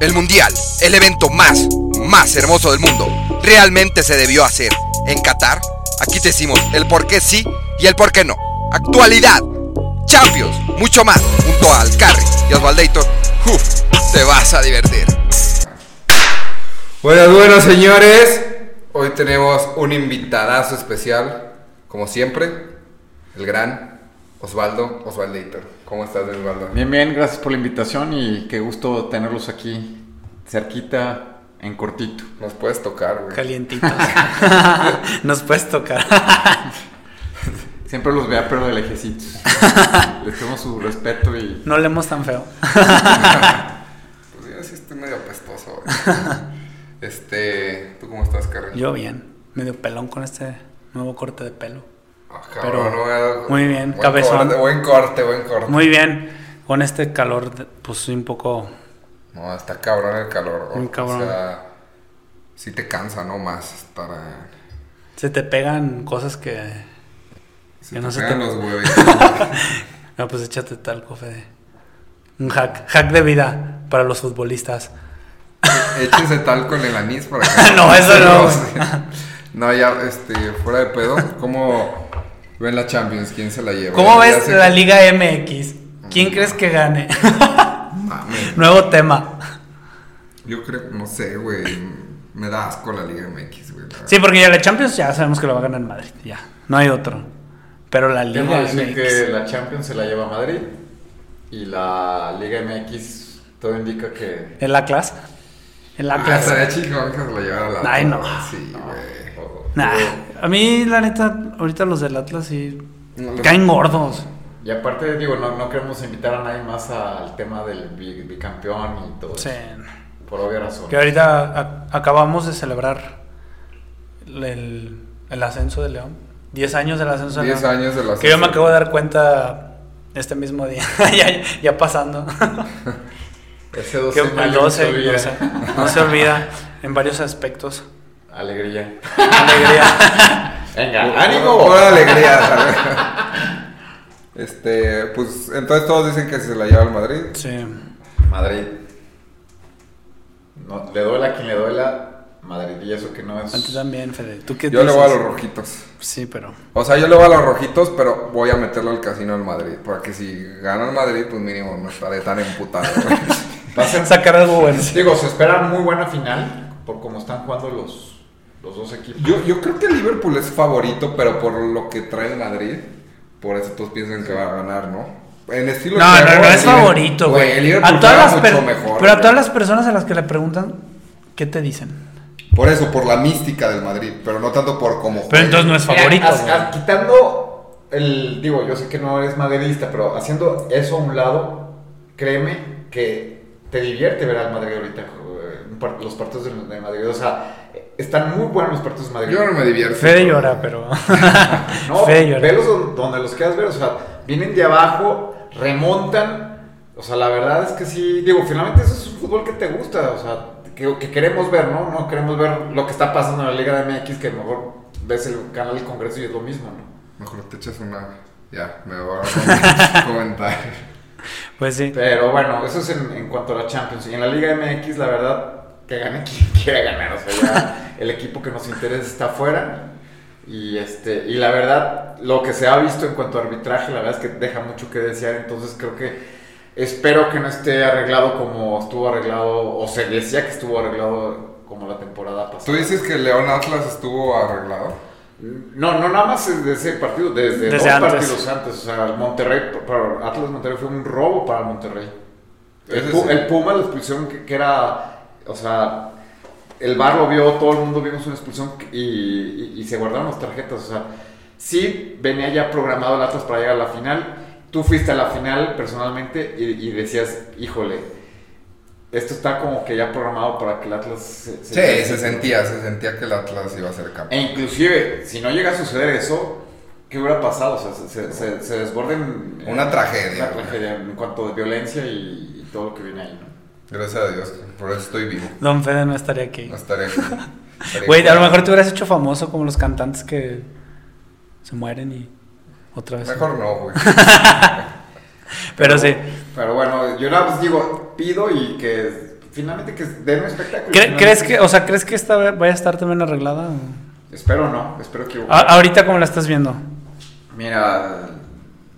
El Mundial, el evento más, más hermoso del mundo, realmente se debió hacer. En Qatar, aquí te decimos el por qué sí y el por qué no. Actualidad, Champions, mucho más, junto a Alcarri y Osvaldator. Uf, te vas a divertir. Buenas, buenas señores. Hoy tenemos un invitadazo especial, como siempre, el gran Osvaldo Osvaldator. ¿Cómo estás, Osvaldo? Bien, bien, gracias por la invitación y qué gusto tenerlos aquí, cerquita, en cortito. Nos puedes tocar, güey. Calientitos. Nos puedes tocar. Siempre los vea, pero de lejecitos. Les tengo su respeto y... No leemos tan feo. Pues yo sí estoy medio apestoso, güey. Este, ¿tú cómo estás, Carmen? Yo bien. Medio pelón con este nuevo corte de pelo. Ah, pero cabrón, güey. muy bien, Buen cabezón. corte, buen corte, buen corte. Muy bien. Con este calor, pues un poco... No, está cabrón el calor. Muy cabrón. O sea, sí te cansa, ¿no? Más estar... eh, Se te pegan cosas que... Se Que te no se te- los. No, pues échate talco, Fede. Un hack. Hack de vida para los futbolistas. Échense talco en el anís para que... No, eso no. No, ya, este, fuera de pedo. ¿Cómo ven la Champions? ¿Quién se la lleva? ¿Cómo ves la Liga MX? ¿Quién crees que gane? Nuevo tema. Yo creo, no sé, güey. Me da asco la Liga MX, güey. la. Sí, porque ya la Champions ya sabemos que lo va a ganar Madrid. Ya, no hay otro. Pero la Liga Tengo decir MX. que la Champions se la lleva Madrid y la Liga MX todo indica que... ¿El Atlas? El Ah, Atlas. estaría chingón que se la llevara la Ay, no. Sí, güey. Nah, a mí la neta, ahorita los del Atlas sí No, caen gordos. Y aparte, digo, no, no queremos invitar a nadie más al tema del bi- bicampeón y todo Sí. eso. Por obvia razón. Que ahorita a- acabamos de celebrar el, el ascenso de León. 10 años del ascenso de 10 León. años de la Que yo me acabo de dar cuenta este mismo día. ya, ya pasando. Ese 12 Que el mayo 12 no se olvida. no se, no se olvida en varios aspectos. Alegría. Alegría. Venga, ánimo. Pura alegría, ¿sabes? Este, pues entonces todos dicen que se la lleva al Madrid. Sí. Madrid. No, le duela a quien le duela, Madrid. Y eso que no A ti es. también, Fede. ¿Tú qué Yo le voy a los rojitos. Sí, pero. O sea, yo le voy a los rojitos, pero voy a meterlo al casino al Madrid. Porque si gana el Madrid, pues mínimo no estaré tan emputado. güey. Va a Sacar algo bueno. Digo, se espera muy buena final por cómo están jugando los, los dos equipos. Yo, yo creo que el Liverpool es favorito, pero por lo que trae el Madrid, por eso todos piensan que va a ganar, ¿no? En estilo No, no, no el es favorito, güey. el Liverpool A todas juega las mucho mejor. Pero a todas las personas a las que le preguntan, ¿qué te dicen? Por eso, por la mística del Madrid, pero no tanto por cómo Pero entonces no es favorito. quitando el. Digo, yo sé que no eres madridista, pero haciendo eso a un lado, créeme que te divierte ver al Madrid ahorita. Los partidos de Madrid. O sea, están muy buenos los partidos de Madrid. Yo no me divierto. Fede llora, pero. No, Fede llora. velos don- donde los quieras ver, o sea, vienen de abajo, remontan. O sea, la verdad es que sí, digo, finalmente eso es un fútbol que te gusta, o sea, que, que queremos ver, ¿no? No queremos ver lo que está pasando en la Liga de MX, que mejor ves el canal del Congreso y es lo mismo, ¿no? Mejor te echas una. Ya, me voy a comentar. Pues sí. Pero bueno, eso es en, en cuanto a la Champions. Y en la Liga MX, la verdad, que gane quien quiera ganar. O sea, ya el equipo que nos interesa está fuera. Y, este, y la verdad, lo que se ha visto en cuanto a arbitraje, la verdad es que deja mucho que desear. Entonces creo que espero que no esté arreglado como estuvo arreglado, o se decía que estuvo arreglado como la temporada pasada. ¿Tú dices que León Atlas estuvo arreglado? No, no nada más de ese partido, desde, Desde dos antes. partidos antes. O sea, el Monterrey, para Atlas Monterrey fue un robo para Monterrey. El, Ese Pu- sí. el Puma, la expulsión que, que era, o sea, el bar lo vio, todo el mundo vimos una expulsión y, y- y se guardaron las tarjetas. O sea, sí venía ya programado el Atlas para llegar a la final. Tú fuiste a la final personalmente y, y decías, híjole, esto está como que ya programado para que el Atlas se, Sí, se sentía, se sentía que el Atlas iba a ser e campeón. inclusive, si no llega a suceder eso, ¿qué hubiera pasado? O sea, se, se, desborden... Una tragedia, Una tragedia en cuanto a violencia y, y todo lo que viene ahí, ¿no? Gracias a Dios, por eso estoy vivo. Don Fede no estaría aquí. No estaré aquí. Güey, a lo mejor te hubieras hecho famoso como los cantantes que se mueren y otra vez. Mejor no, güey. Pero sí. Pero bueno, yo nada más digo, pido y que finalmente que den un espectáculo. ¿Cre- Finalmente- ¿Crees que, o sea, crees que esta vaya a estar también arreglada? o? Espero no, espero que... A- ahorita, ¿cómo la estás viendo? Mira,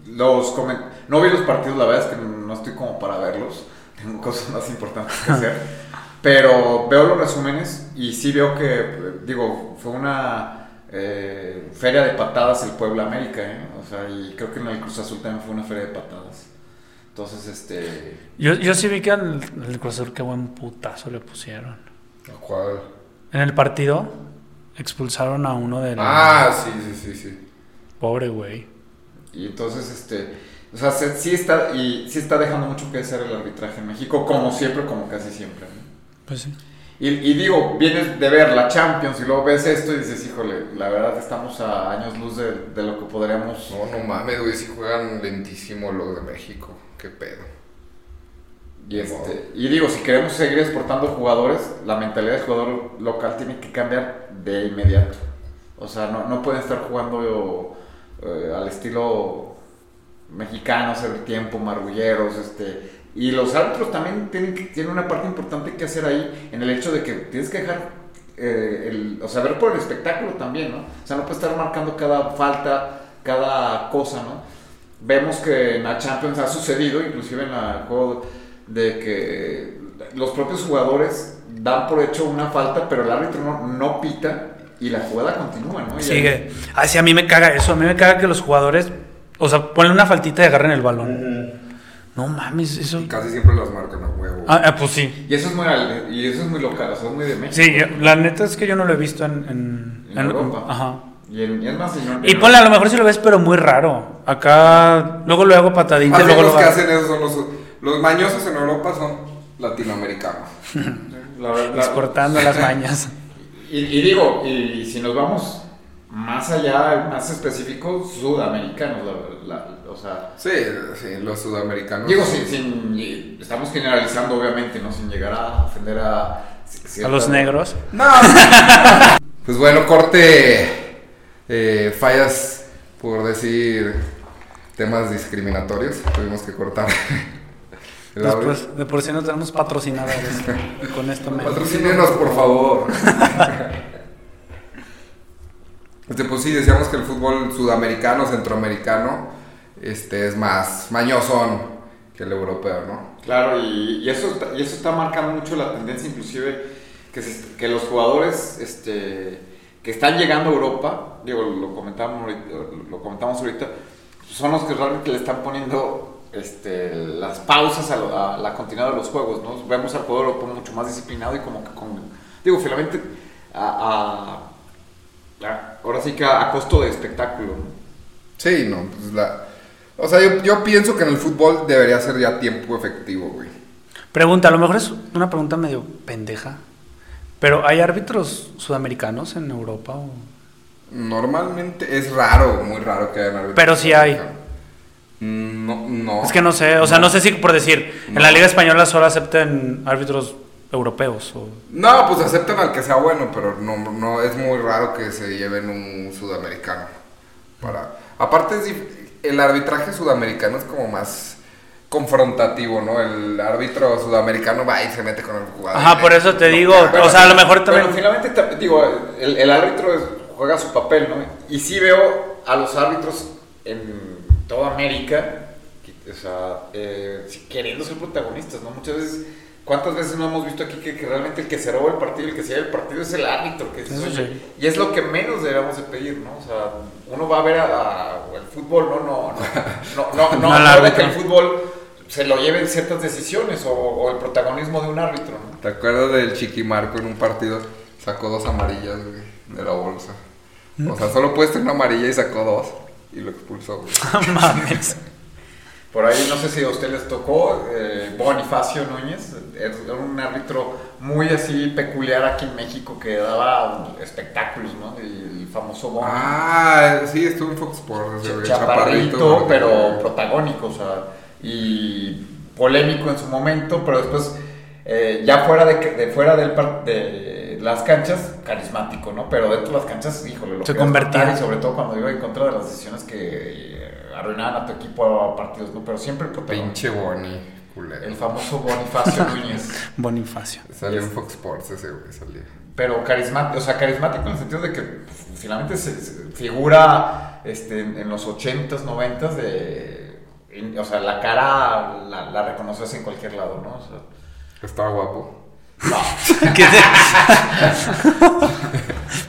los comen- no vi los partidos, la verdad es que no estoy como para verlos. Tengo cosas más importantes que hacer. Pero veo los resúmenes y sí veo que, digo, fue una eh, feria de patadas el Puebla América, ¿eh? O sea, y creo que en el Cruz Azul también fue una feria de patadas. Entonces, este... Yo, yo sí vi que al, al Cruz Azul qué buen putazo le pusieron. ¿Cuál? En el partido expulsaron a uno del Ah, sí, sí, sí, sí. pobre güey. Y entonces, este, o sea, se- sí está, y sí está dejando mucho que desear el arbitraje en México, como siempre, como casi siempre. ¿no? Pues sí. Y, y digo, vienes de ver la Champions y luego ves esto y dices, híjole, la verdad estamos a años luz de, de lo que podríamos... No, no mames, güey, si juegan lentísimo los de México. Qué pedo. Y, este, y digo, si queremos seguir exportando jugadores, la mentalidad del jugador local tiene que cambiar de inmediato. O sea, no, no pueden estar jugando eh, al estilo mexicano, hacer tiempo, marrulleros, este... Y los árbitros también tienen, tienen una parte importante que hacer ahí en el hecho de que tienes que dejar, eh, el, o sea, ver por el espectáculo también, ¿no? O sea, no puedes estar marcando cada falta, cada cosa, ¿no? Vemos que en la Champions ha sucedido, inclusive en el juego de que los propios jugadores dan por hecho una falta, pero el árbitro no, no pita y la jugada continúa, ¿no? Y Sigue. Ay, sí, a mí me caga eso. A mí me caga que los jugadores, o sea, ponen una faltita y agarren el balón. No mames, eso. Y casi siempre las marcan a huevo. Ah, ah, pues sí. Y eso es muy, y eso es muy local, o sea, es muy de México. Sí, la neta es que yo no lo he visto en. En, En Europa. Ajá. Y, en- y es más, no- Y ponle, a lo mejor si lo ves, pero muy raro. Acá, luego lo hago patadita Más luego los lo que hacen eso son los... Los mañosos en Europa son latinoamericanos. la verdad- exportando las mañas. Y, y digo, y, si nos vamos más allá, más específico, sudamericanos, la- la- o sea, Sí, sí, los sudamericanos. digo, sin, sin- estamos generalizando obviamente, ¿no? Sin llegar a ofender a... A los negros. No. pues bueno, corte eh, fallas por decir temas discriminatorios. Tuvimos que cortar. Después, de por sí no tenemos patrocinadores. y con esto. Patrocínenos, por favor. Este, pues sí, decíamos que el fútbol sudamericano, centroamericano, este es más mañosón que el europeo, ¿no? Claro, y, eso, y eso está marcando mucho la tendencia, inclusive, que, los jugadores este, que están llegando a Europa, digo, lo comentamos ahorita, lo comentamos ahorita son los que realmente le están poniendo este, las pausas a, la continuidad de los juegos, ¿no? Vemos al jugador europeo mucho más disciplinado y como que con, digo, finalmente, a- ahora sí que a, a costo de espectáculo. Sí, no, pues la... O sea, yo, yo pienso que en el fútbol debería ser ya tiempo efectivo, güey. Pregunta, a lo mejor es una pregunta medio pendeja. Pero ¿hay árbitros sudamericanos en Europa? o- Normalmente es raro, muy raro que haya un árbitro Pero sí hay. Mm, No, no. Es que no sé, o sea, no sé si por decir, en la Liga Española solo acepten árbitros europeos. O... No, pues aceptan al que sea bueno, pero no, no es muy raro que se lleven un sudamericano. Para... Aparte, es el arbitraje sudamericano es como más confrontativo, ¿no? El árbitro sudamericano va y se mete con el jugador. Ajá, por eso te digo, o sea, a lo mejor también... Bueno, finalmente, digo, el, el árbitro es- juega su papel, ¿no? Y sí veo a los árbitros en toda América, que- o sea, eh, queriendo ser protagonistas, ¿no? Muchas veces, ¿cuántas veces no hemos visto aquí que, que realmente el que se roba el partido, el que se lleva el partido es el árbitro? Que Eso sí. Y es lo que menos deberíamos de pedir, ¿no? O sea, uno va a ver a, a- el fútbol, ¿no? No, no, no, no, no, No al no de que el fútbol se lo lleven ciertas decisiones o, o el protagonismo de un árbitro, ¿no? ¿Te acuerdas del Chiquimarco en un partido? Sacó dos amarillas, güey, de la bolsa. O sea, solo puedes tener una amarilla y sacó dos. Y lo expulsó, güey. No mames. Por ahí no sé si a usted les tocó, eh, Bonifacio Núñez, era un árbitro muy así peculiar aquí en México que daba espectáculos, ¿no? El famoso Boni. Ah, sí, estuvo en Fox Sports. ese güey, chaparrito, pero güey. protagónico, o sea, y polémico en su momento, pero después, eh, ya fuera de, que- de fuera del de las canchas, carismático, ¿no? Pero dentro de las canchas, híjole, lo Se convertía. Y sobre todo cuando iba en contra de las decisiones que eh, arruinaban a tu equipo a partidos, ¿no? Pero siempre el protagonista. Pinche Bonnie. culero. El famoso Bonifacio Núñez. Bonifacio. Salió en Fox Sports ese, güey, salía. Pero carismático, o sea, carismático en el sentido de que pues, finalmente se, se figura este, en, en los 80s, 90s de... en- o sea, la cara la, la reconoces en cualquier lado, ¿no? O sea, Estaba guapo. No. ¿Qué te-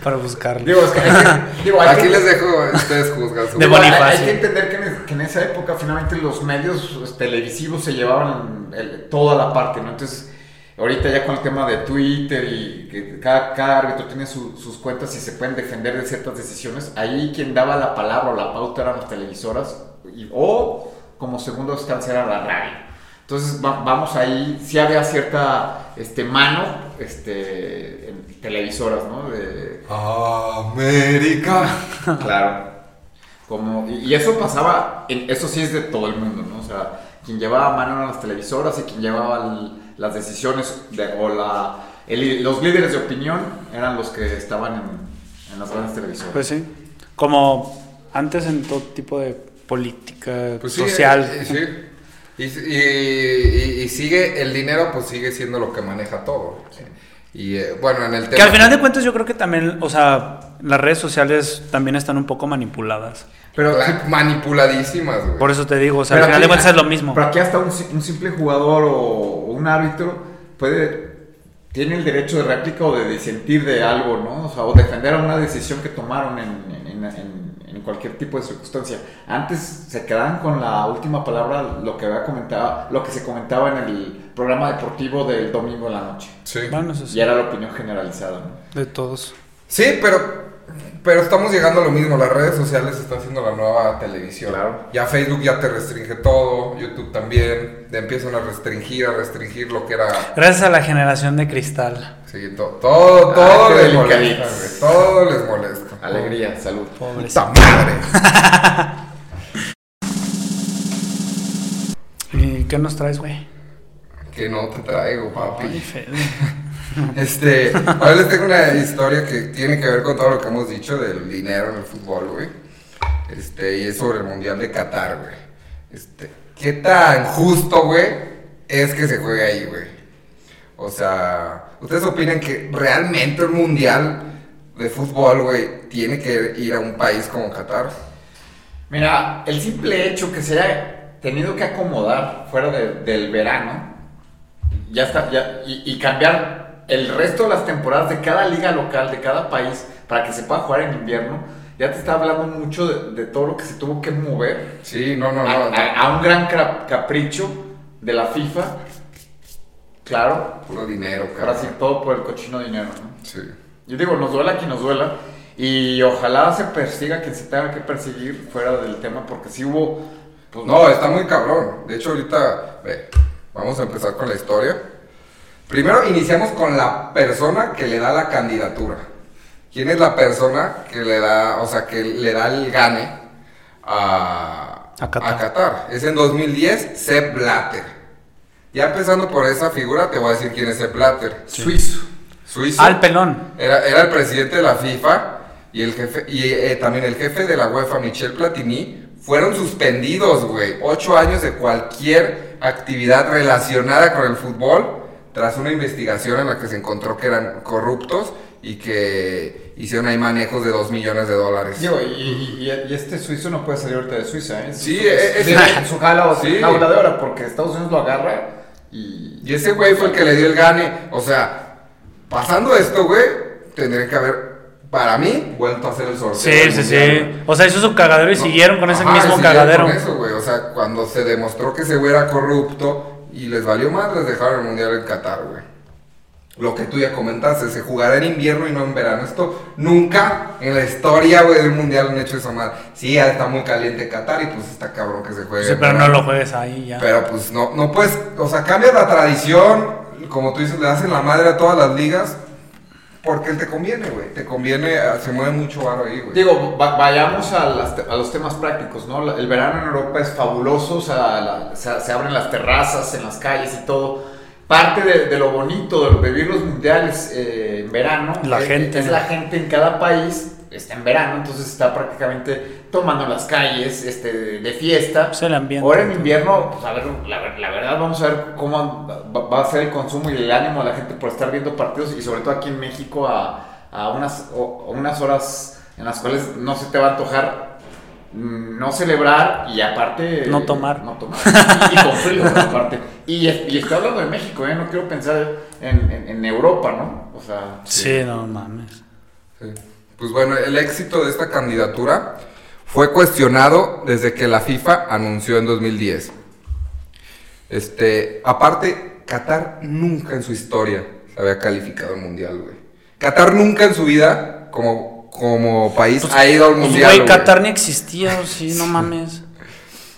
Para buscarlo. Digo, es que, hay que- digo, hay Aquí que- les dejo, ustedes juzgan su De Bonifacio. Hay que entender que en, que en esa época finalmente los medios pues, televisivos se llevaban el- toda la parte, ¿no? Entonces, ahorita ya con el tema de Twitter y que cada, cada árbitro tiene su- sus cuentas y se pueden defender de ciertas decisiones, ahí quien daba la palabra o la pauta eran las televisoras y- o como segunda instancia era la radio. Entonces va- vamos ahí, sí había cierta este, mano este, en televisoras, ¿no? De, América. Claro. Como, y, y eso pasaba, en- eso sí es de todo el mundo, ¿no? O sea, quien llevaba mano eran las televisoras y quien llevaba el- las decisiones de- o la, el- los líderes de opinión eran los que estaban en, en las grandes televisoras. Pues sí. Como antes en todo tipo de política Pues sí, social. eh, sí. Y, y- sigue, el dinero pues sigue siendo lo que maneja todo. Y eh, bueno, en el tema... Que al final de cuentas yo creo que también, o sea, las redes sociales también están un poco manipuladas. Pero, manipuladísimas, güey. Por eso te digo, o sea, pero al final de aquí- cuentas es lo mismo. Pero aquí hasta un, si- un simple jugador o, o un árbitro puede tiene el derecho de réplica o de disentir de algo, ¿no? O sea, o defender una decisión que tomaron en, en- en- en cualquier tipo de circunstancia. Antes se quedaban con la última palabra, lo que había comentado, lo que se comentaba en el programa deportivo del domingo en la noche. Sí. Bueno, eso sí, Y era la opinión generalizada, ¿no? de todos. Sí, pero, pero estamos llegando a lo mismo. Las redes sociales están siendo la nueva televisión. Claro. Ya Facebook ya te restringe todo, YouTube también. Te empiezan a restringir, a restringir lo que era. Gracias a la generación de cristal. Sí, to- todo, Ah, todo les molesta, güey. Todo les molesta. Alegría, salud. Pobres. ¡Puta madre! ¿Y qué nos traes, güey? que no te traigo, papi. Ay, Fede. Este, ahora les tengo una historia que tiene que ver con todo lo que hemos dicho del dinero en el fútbol, güey. Este, y es sobre el Mundial de Qatar, güey. Este, ¿qué tan justo, güey, es que se juegue ahí, güey? O sea, ¿ustedes opinan que realmente un Mundial de fútbol, güey, tiene que ir a un país como Qatar? Mira, el simple hecho que se haya tenido que acomodar fuera de- del verano, ya está, ya, y, y cambiar el resto de las temporadas de cada liga local, de cada país, para que se pueda jugar en invierno, ya te está hablando mucho de, de todo lo que se tuvo que mover Sí, no, no, a, no. a- a un gran capricho de la FIFA. Claro, Puro dinero, ahora cara. sí, todo por el cochino dinero, ¿no? Sí. Yo digo, nos duela quien nos duela. Y ojalá se persiga quien se tenga que perseguir fuera del tema, porque si hubo. pues, No, está muy cabrón. De hecho, ahorita, ve, vamos a empezar con la historia. Primero iniciamos con la persona que le da la candidatura. ¿Quién es la persona que le da, o sea, que le da el gane a, A Qatar. Qatar? Es en 2010, Sepp Blatter. Ya empezando por esa figura, te voy a decir quién es Sepp Blatter. Suizo. Suizo. Al pelón. Era, era el presidente de la FIFA y el jefe y eh, también el jefe de la UEFA, Michel Platini, fueron suspendidos, güey, ocho años de cualquier actividad relacionada con el fútbol tras una investigación en la que se encontró que eran corruptos y que hicieron ahí manejos de dos millones de dólares. Digo, y, y- y- y este suizo no puede salir ahorita de Suiza, ¿eh? Sí, Su- eh, su- es- su jala o su sí. jaula de hora, porque Estados Unidos lo agarra y. Y ese güey fue el que le dio el gane. O sea, pasando esto, güey, tendría que haber, para mí, vuelto a hacer el sorteo. Sí, sí, mundial, sí. güey. O sea, hizo su cagadero y No. siguieron con ese Ajá, mismo cagadero. Con eso, güey. O sea, cuando se demostró que ese güey era corrupto y les valió más, les dejaron el mundial en Qatar, güey. Lo que tú ya comentaste, se jugará en invierno y no en verano. Esto nunca en la historia, güey, del mundial han hecho esa madre. Sí, ya está muy caliente Qatar y pues está cabrón que se juegue. Sí, pero no lo juegues ahí ya. Pero pues no, no puedes, o sea, cambias la tradición, como tú dices, le hacen la madre a todas las ligas, porque te conviene, güey, te conviene, ah, se mueve mucho varo ahí, güey. Digo, va- vayamos a, las te- a los temas prácticos, ¿no? La- El verano en Europa es fabuloso, o sea, la- se, se abren las terrazas en las calles y todo. Parte de, de lo bonito de vivir los mundiales eh, en verano La es, gente. es la gente en cada país está en verano, entonces está prácticamente tomando las calles este, de fiesta. Pues el ambiente. Ahora en invierno, pues a ver, la, la verdad vamos a ver cómo va, a ser el consumo y el ánimo de la gente por estar viendo partidos y sobre todo aquí en México a, a unas, o- unas horas en las cuales no se te va a antojar no celebrar y aparte... No tomar. No tomar. Y, y con frío, aparte. Y, y estoy hablando de México, ¿eh? No quiero pensar en, en- en Europa, ¿no? O sea... Sí, no mames. Sí. Pues bueno, el éxito de esta candidatura fue cuestionado desde que la FIFA anunció en 2010. Este, aparte, Qatar nunca en su historia se había calificado al mundial, güey. Qatar nunca en su vida, como, como país, ha ido al Pues, mundial. güey, güey. Qatar ni existía, o sí, no mames.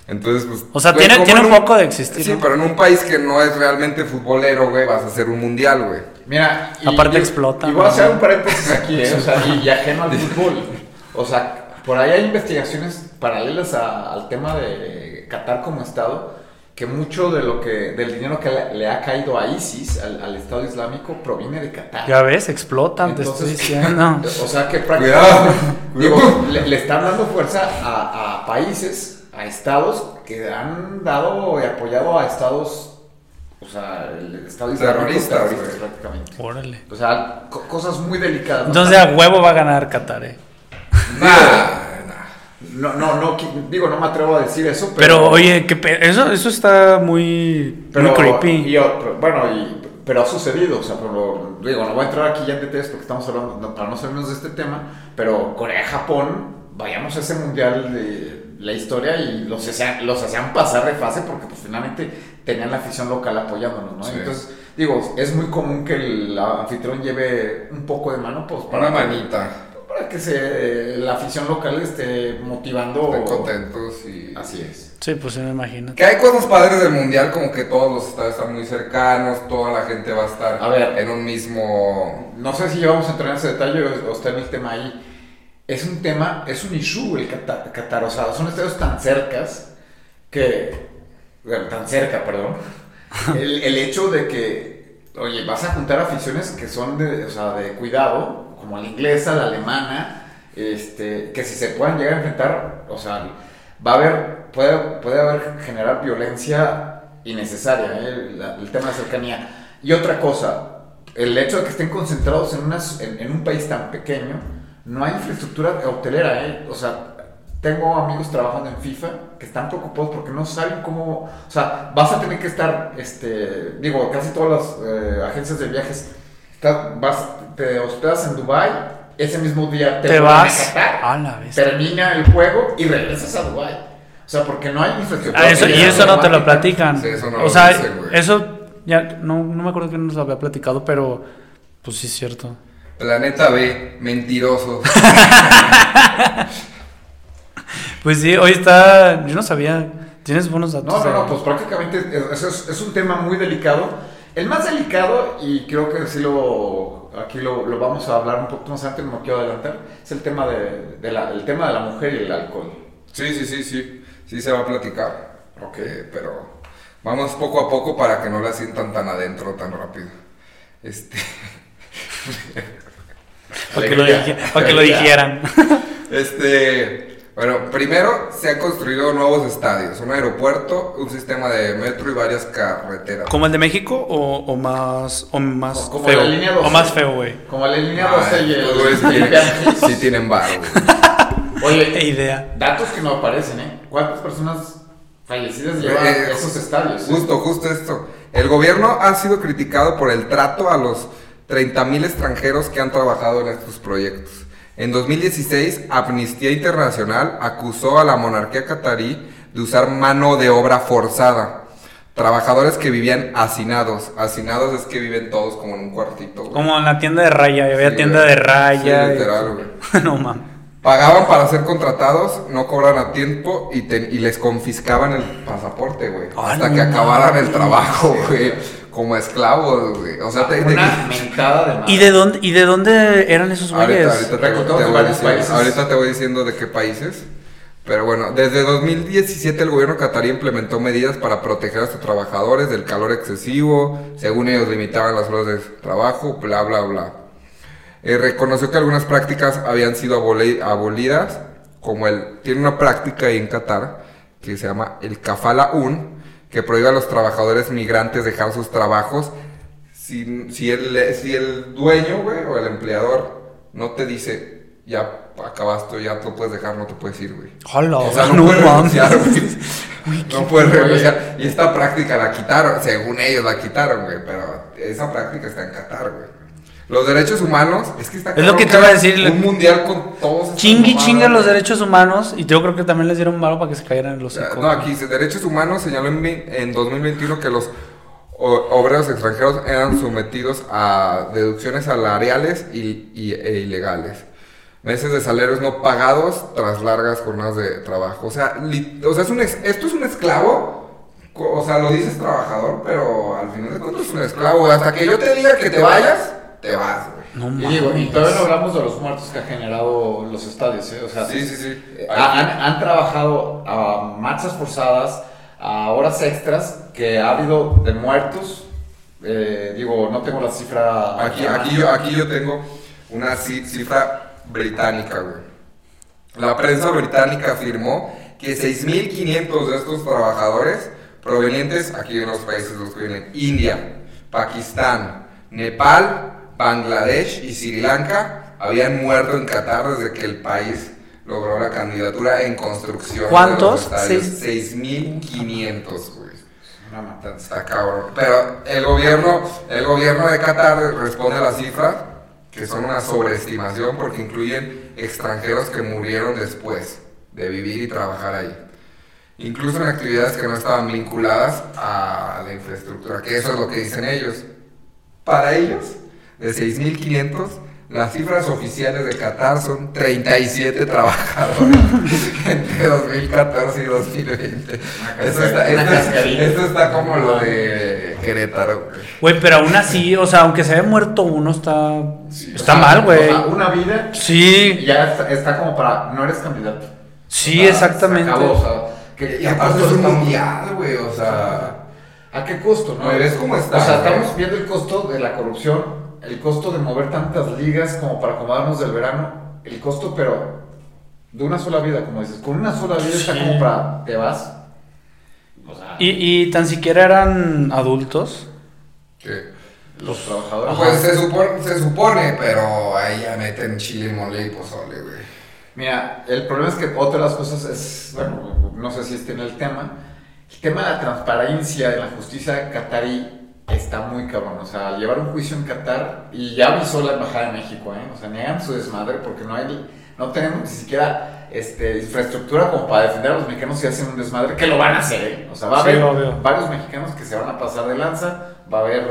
Entonces, pues. O sea, güey, tiene- ¿cómo tiene en un poco de existir, Sí, ¿no? pero en un país que no es realmente futbolero, güey, vas a hacer un mundial, güey. Mira, Aparte explota, Y voy a hacer un paréntesis aquí, ¿eh? o sea, y, y ajeno al fútbol. O sea, por ahí hay investigaciones paralelas a- al tema de Qatar como Estado, que mucho de lo que, del dinero que le, le ha caído a ISIS, al, al Estado Islámico, proviene de Qatar. Ya ves, explotan, te estoy diciendo. O sea que prácticamente digo, le, le están dando fuerza a, a países, a estados que han dado y apoyado a estados, o sea, el Estado Islámico Terroristas, prácticamente. Órale. O sea, co- cosas muy delicadas. ¿no? Entonces a huevo va a ganar Qatar, eh. Nah, No, no, no, digo, no me atrevo a decir eso, pero... Pero, oye, ¿qué pe- eso, eso está muy, pero, muy creepy. yo- bueno, y- pero ha sucedido, o sea, pero, digo, no voy a entrar aquí ya en detalles porque estamos hablando, no, para no salirnos de este tema, pero Corea-Japón, vayamos a ese mundial de la historia y los hacían, los hacían pasar de fase porque pues finalmente tenían la afición local apoyándonos, ¿no? Sí. Entonces, digo, es muy común que el anfitrión lleve un poco de mano, pues una que- manita. Para que se, la afición local esté motivando. Estén contentos y. Así es. Sí, pues sí me imagino. Que hay cosas padres del mundial, como que todos los estados están muy cercanos, toda la gente va a estar A ver. en un mismo. No sé si ya vamos a entrar en ese detalle o, está en el tema ahí. Es un tema, es un issue el Qatar, Qatar, o sea, son estadios tan cercas que, bueno, tan cerca, perdón, el, el hecho de que, oye, vas a juntar aficiones que son de, o sea, de cuidado, como la inglesa, la alemana, este, que si se puedan llegar a enfrentar, o sea, va a haber, puede, puede haber, generar violencia innecesaria, ¿eh? La- el tema de cercanía. Y otra cosa, el hecho de que estén concentrados en, unas- en, en un país tan pequeño, no hay infraestructura hotelera, ¿eh? O sea, tengo amigos trabajando en FIFA que están preocupados porque no saben cómo, o sea, vas a tener que estar, este, digo, casi todas las eh, agencias de viajes, vas, te hospedas en Dubai, ese mismo día te, Te vuelven a vas Qatar, a la vez. termina el juego y regresas a Dubai. O sea, porque no hay infraestructura. Ah, eso, y eso no te lo platican. Sí, eso no o lo sea, eso ya no, no me acuerdo quién nos lo había platicado, pero pues sí es cierto. Planeta B, mentirosos. Pues sí, hoy está. Yo no sabía. Tienes buenos datos. No, no, no, pues prácticamente es, es- es un tema muy delicado. El más delicado, y creo que sí lo, aquí lo, lo vamos a hablar un poco más adelante, no me quiero adelantar, es el tema de, de la, el tema de la mujer y el alcohol. Sí, sí, sí, sí. Sí se va a platicar. Ok, pero vamos poco a poco para que no la sientan tan adentro tan rápido. Este. Para que, lo, Alegría. dije- para que lo dijeran. Este. Bueno, primero se han construido nuevos estadios, un aeropuerto, un sistema de metro y varias carreteras. ¿Como el de México o, o más, o más Como feo? la línea 12. O más feo, güey. Como la línea 12 y Ay, tienen- sí tienen varo, güey. Oye, idea. datos que no aparecen, ¿eh? ¿Cuántas personas fallecidas llevan Eh, esos estadios? eh? Justo, justo esto. El gobierno ha sido criticado por el trato a los 30.000 extranjeros que han trabajado en estos proyectos. En 2016, Amnistía Internacional acusó a la monarquía catarí de usar mano de obra forzada. Trabajadores que vivían hacinados. Hacinados es que viven todos como en un cuartito. güey. Como en la tienda de raya. Había Sí, tienda güey. de raya. Sí, literal, güey. no mames. Pagaban para ser contratados, no cobran a tiempo y, te- y les confiscaban el pasaporte, güey. Ah, hasta no que acabaran el trabajo, güey. Como esclavos, güey. O sea, te, te- Una mentada de madre. ¿Y de dónde, y de dónde eran esos ahorita, güeyes? ahorita te, te voy diciendo, ahorita te voy diciendo de qué países. Pero bueno, desde 2017 el gobierno catarí implementó medidas para proteger a sus trabajadores del calor excesivo. Según ellos limitaban las horas de trabajo, bla, bla, bla. Eh, reconoció que algunas prácticas habían sido aboli- abolidas, como el... Tiene una práctica ahí en Qatar que se llama el Kafala Un, que prohíbe a los trabajadores migrantes dejar sus trabajos si, si, el, si el dueño, güey, o el empleador no te dice, ya acabaste, ya te lo puedes dejar, no te puedes ir, güey. Hola, O sea, no no, puedes renunciar, güey. No puedes renunciar. Y esta práctica la quitaron, según ellos la quitaron, güey. Pero esa práctica está en Qatar, güey. Los derechos humanos, es que está Es lo que te iba a decir, Un mundial con todos. Chingui chinga los derechos humanos. Y yo creo que también les dieron malo para que se cayeran en los. No, aquí dice, derechos humanos señaló en, en 2021 que los obreros extranjeros eran sometidos a deducciones salariales y, y- e ilegales. Meses de salarios no pagados tras largas jornadas de trabajo. O sea, li- o sea es un ex- esto es un esclavo. O sea, lo dices trabajador, pero al final de cuentas es un esclavo. Hasta que yo te diga que te vayas, te vas, güey. No Y digo, y mames. todavía no hablamos de los muertos que ha generado los estadios, ¿eh? O sea, Sí, sí, sí. han, han trabajado a marchas forzadas, a horas extras, que ha habido de muertos. eh, digo, no tengo la cifra Aquí, aquí, yo, aquí yo tengo una ci- cifra británica, güey. La prensa británica afirmó que 6.500 de estos trabajadores provenientes, aquí en los países los que vienen, India, Pakistán, Nepal, Bangladesh y Sri Lanka, habían muerto en Qatar desde que el país logró la candidatura en construcción. ¿Cuántos? De los estadios. Seis- 6.500, güey. Una matanza. Cabrón. Pero el gobierno, el gobierno de Qatar responde a las cifras que son una sobreestimación porque incluyen extranjeros que murieron después de vivir y trabajar ahí. Incluso en actividades que no estaban vinculadas a la infraestructura, que eso es lo que dicen ellos. Para ellos, de 6.500, las cifras oficiales de Qatar son 37 trabajadores entre 2014 y 2020. Eso está, esto, es- cascarita. esto está como lo de Querétaro. güey. Güey, pero aún así, o sea, aunque se haya muerto uno, está. Sí, está O sea, mal, güey. o sea, una vida Sí, ya está, está como para. No eres candidato. sí, O sea, exactamente. acabó, o sea, que- Y aparte es un mundial, güey, o sea... ¿A qué costo, no? No, ves cómo está, O sea, estamos viendo el costo de la corrupción, el costo de mover tantas ligas como para acomodarnos del verano, el costo, pero de una sola vida, como dices, con una sola vida está Sí. como para, te vas. O sea, Y, y tan siquiera eran adultos. que- los trabajadores. Pues se supone, se supone, pero ahí ya meten chile, mole y pozole, güey. Mira, el problema es que otra de las cosas es, bueno, no sé si esté en el tema, el tema de la transparencia de la justicia catarí está muy cabrón. O sea, llevar un juicio en Qatar, y ya avisó la Embajada de México, ¿eh? O sea, niegan su desmadre porque no hay, no tenemos ni siquiera este, infraestructura como para defender a los mexicanos si hacen un desmadre, que lo van a hacer, ¿eh? O sea, va a Sí, haber obvio. varios mexicanos que se van a pasar de lanza, va a haber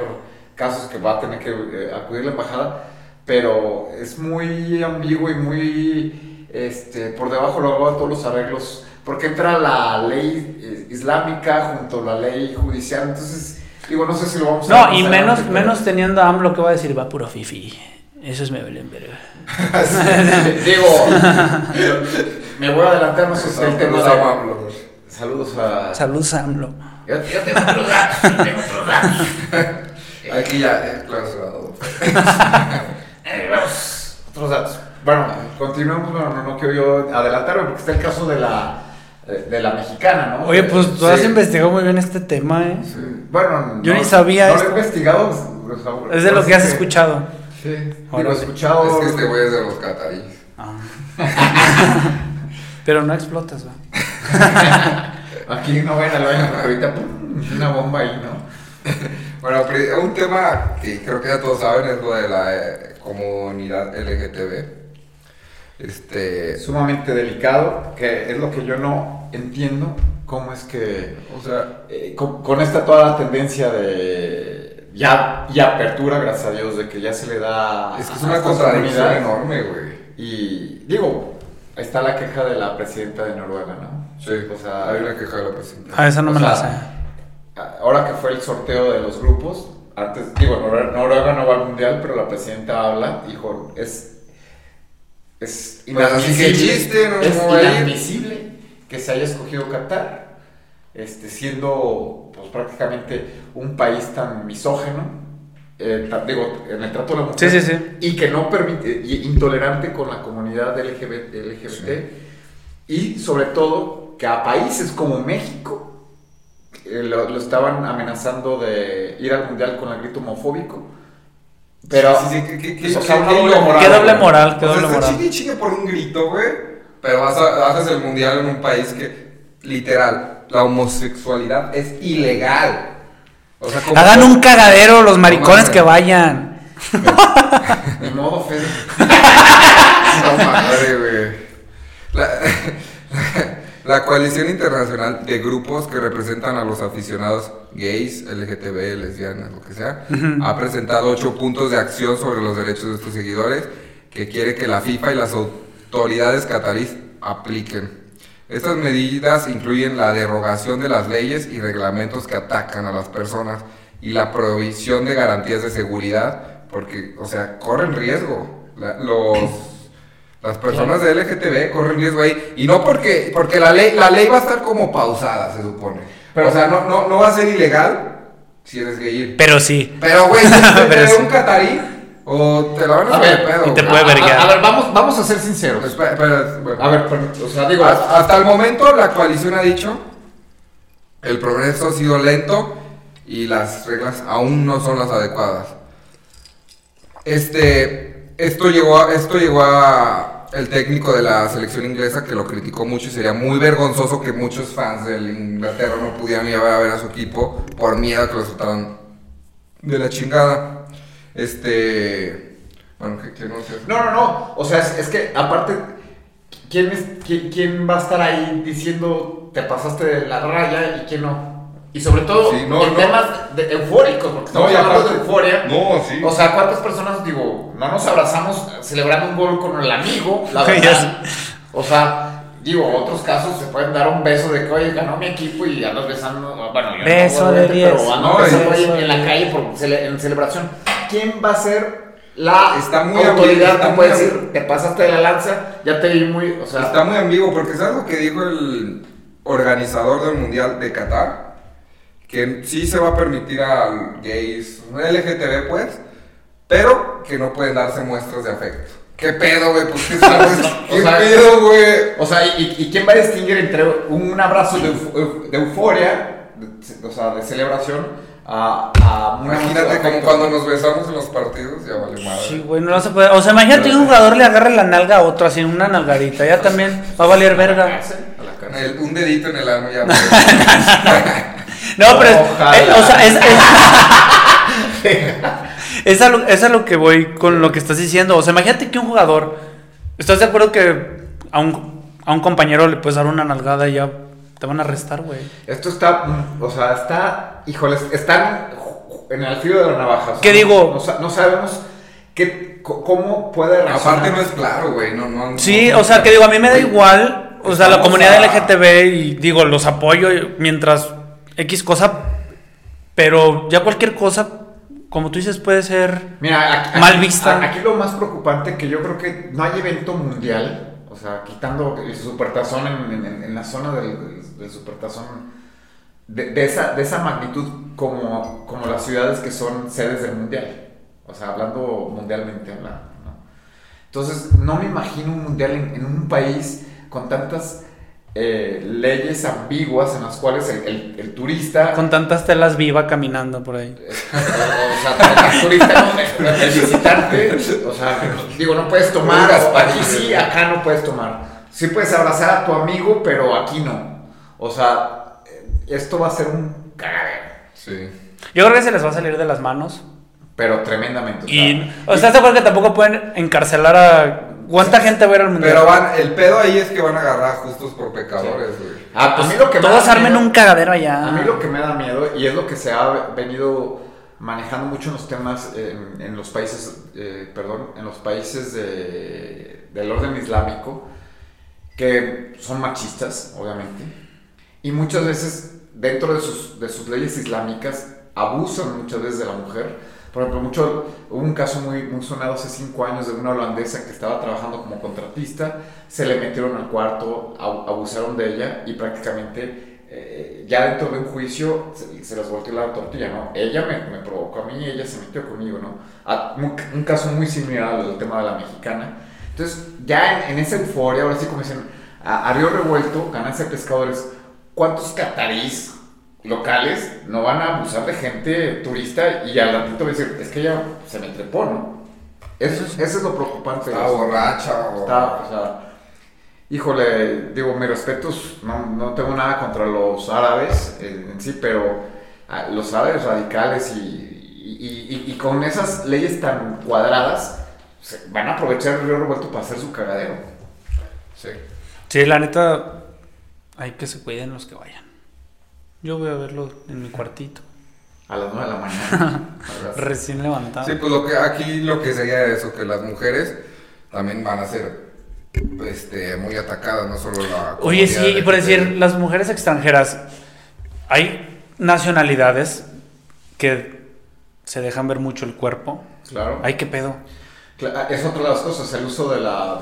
casos que va a tener que eh, acudir la embajada, pero es muy ambiguo y muy este, por debajo luego de todos los arreglos, porque entra la ley eh, islámica junto a la ley judicial, entonces digo, no sé si lo vamos a No, y adelante, menos, pero- menos teniendo a AMLO que va a decir, va puro fifi. Eso es me valen verga. digo, me voy a adelantar, no sé si el tema de- güey. Saludos a... Saludos AMLO. Yo, yo tengo otros datos, yo tengo datos. Aquí ya, clausurado. Eh, vamos, otros datos. Bueno, continuamos, bueno, no, no quiero yo adelantarme porque está el caso de la, de, la mexicana, ¿no? Oye, pues tú has Sí. investigado muy bien este tema, ¿eh? Bueno, Yo no- ni sabía no esto. lo he investigado. pues, sea, Es de lo pues, que has que- escuchado. Sí, digo, Órale. he escuchado. Es que este güey es de los cataríes. Ah. Pero no explotas, va. Aquí no vayan al baño ahorita pum, una bomba ahí, ¿no? Bueno, un tema que creo que ya todos saben es lo de la eh, comunidad LGTB. Este, Sumamente delicado, que es lo que yo no entiendo. ¿Cómo es que o sea, eh, con, con esta toda la tendencia de ya y apertura, gracias a Dios, de que ya se le da es que es una contradicción enorme, güey. Y digo, ahí está la queja de la presidenta de Noruega, ¿no? Sí, O sea, hay una queja de la presidenta. Ah, esa no O me la sé. sea, Ahora que fue el sorteo de los grupos, antes, digo, Nor- Noruega no va al mundial, pero la presidenta habla, dijo, es. Es Pues así que chiste, no es inadmisible que se haya escogido Qatar, este, siendo pues, prácticamente un país tan misógeno, eh, digo, en el trato de la mujer, Sí, sí, sí. y que no permite, y intolerante con la comunidad LGBT, LGBT y sobre todo que a países como México eh, lo, lo estaban amenazando de ir al mundial con el grito homofóbico. Pero, Sí, sí, que- que- que- o sea, que- doble moral. Qué doble moral, qué O sea, doble moral. chingue y chingue por un grito, güey. Pero vas a- haces el mundial en un país que, literal, la homosexualidad es ilegal. O sea, Hagan un cagadero los maricones mames. que vayan. Ni modo, Fede. No madre, güey. La, la coalición internacional de grupos que representan a los aficionados gays, LGTB, lesbianas, lo que sea, ha presentado ocho puntos de acción sobre los derechos de sus seguidores que quiere que la FIFA y las autoridades catarís apliquen. Estas medidas incluyen la derogación de las leyes y reglamentos que atacan a las personas y la provisión de garantías de seguridad, porque, o sea, corren riesgo. La- los, las personas de LGTB corren riesgo ahí. Y no porque, porque la, ley, la ley va a estar como pausada, se supone. Pero- o sea, no, no, no va a ser ilegal si eres gay. Pero sí. Pero, güey, si te Pero sí. un catarí, o te la van a A hacer ver, de pedo. y te güey. puede A- a- verguear. A, ver, vamos, vamos a ser sinceros. Espera, espera, bueno. A ver, pero, o sea, digo, Hasta, hasta el momento la coalición ha dicho, el progreso ha sido lento y las reglas aún no son las adecuadas. Este, esto llegó a, esto llegó a el técnico de la selección inglesa que lo criticó mucho y sería muy vergonzoso que muchos fans del Inglaterra no pudieran ir a ver a su equipo por miedo a que lo soltaran de la chingada. Este, bueno, ¿qué, qué no sé? No, no, no. O sea, es, es que aparte, ¿quién, es, quién, quién va a estar ahí diciendo te pasaste de la raya y quién no? Y sobre todo Sí, no, en no. temas de eufóricos, porque estamos y hablando aparte- de euforia. No, sí. O sea, ¿cuántas personas, digo, no nos abrazamos celebrando un gol con el amigo? La verdad. O sea, digo, otros casos se pueden dar un beso de que, oye, ganó mi equipo y andas besando. Bueno, yo Beso no, de obviamente, diez. pero andas No, besando en la calle por cele- en celebración. ¿Quién va a ser la Está muy autoridad que puede decir, te pasaste de la lanza, ya te vi muy. O sea, Está muy ambiguo porque ¿sabes lo que dijo el organizador del Mundial de Qatar? Que sí se va a permitir a gays, LGTB pues, pero que no pueden darse muestras de afecto. ¿Qué pedo, güey? Pues qué sabes? ¿Qué O sea, pedo, güey? O sea, ¿y, y quién va a distinguir entre un abrazo de, euf- de euforia, de- o sea, de celebración, a, a Imagínate como cuando nos besamos en los partidos, ya vale madre. Sí, güey, no se puede. O sea, imagínate que un jugador le agarre la nalga a otro, así una nalgadita. Ya también va a valer A la verga. cárcel, a la cárcel. El- un dedito en el ano ya. No, pero es, eh, o sea, es, es, es a lo, es a lo que voy con lo que estás diciendo. O sea, imagínate que un jugador, ¿estás de acuerdo que a un, a un compañero le puedes dar una nalgada y ya te van a arrestar, güey? Esto está, o sea, está, híjoles, están en el filo de la navaja. o sea, ¿Qué digo? No, sa- no sabemos qué, cómo puede reaccionar. Aparte no es claro, güey. No, no, Sí, no- o sea, que digo, a mí me da igual, o sea, la comunidad a- LGTB y digo, los apoyo mientras X cosa, pero ya cualquier cosa, como tú dices, puede ser... Mira, aquí, Mal vista. Aquí lo más preocupante que yo creo que no hay evento mundial, o sea, quitando el supertazón en, en- en la zona del, del- del supertazón, de, de esa, de esa magnitud como, como las ciudades que son sedes del mundial. O sea, hablando mundialmente hablando. ¿no? Entonces, no me imagino un mundial en, en un país con tantas eh, leyes ambiguas en las cuales el, el- el turista Con tantas telas viva caminando por ahí. o sea, el turista, no, el visitante, o sea, digo, no puedes tomar, aquí sí, acá no puedes tomar. Sí puedes abrazar a tu amigo, pero aquí no. O sea, eh, esto va a ser un cagadero, Sí. Yo creo que se les va a salir de las manos. pero tremendamente. o sea, Y, o sea, ¿estás de acuerdo que tampoco pueden encarcelar a... ¿Cuánta gente va a ir al mundial? Pero van, el pedo ahí es que van a agarrar a justos por pecadores, güey. a, a mí lo que me Todos da armen miedo- un cagadero allá. A mí lo que me da miedo, y es lo que se ha venido manejando mucho en los temas, en, en los países, eh, perdón, en los países de- del orden islámico, que son machistas, obviamente, y muchas veces dentro de sus, de sus leyes islámicas abusan muchas veces de la mujer. Por ejemplo, mucho, hubo un caso muy, muy sonado hace cinco años de una holandesa que estaba trabajando como contratista, se le metieron al cuarto, abu- abusaron de ella y prácticamente eh, ya dentro de un juicio se, se les volteó la tortilla, ¿no? Ella me, me provocó a mí, ella se metió conmigo, ¿no? A- un, un caso muy similar al tema de la mexicana. Entonces, ya en, en esa euforia, ahora sí como dicen, a, a Río Revuelto, ganancia de pescadores, ¿cuántos catarís locales no van a abusar de gente turista y al ratito va a decir, es que ella se me trepó, ¿no? Eso es, eso es lo preocupante. Estaba borracha o... Está, o sea, híjole, digo, mis respetos, no, no tengo nada contra los árabes en, en sí, pero ah, los árabes radicales y, y- y- y con esas leyes tan cuadradas, se- van a aprovechar el río revuelto para hacer su cagadero. Sí. Sí, la neta, hay que se cuiden los que vayan. Yo voy a verlo en mi cuartito, A las 9 de la mañana. recién levantado. Sí, pues lo que aquí lo que sería eso, que las mujeres también van a ser este, muy atacadas, no solo la Oye, sí, y por decir, las mujeres extranjeras, hay nacionalidades que se dejan ver mucho el cuerpo. claro. Ay, qué pedo. Cla- Es otra de las cosas, el uso de la o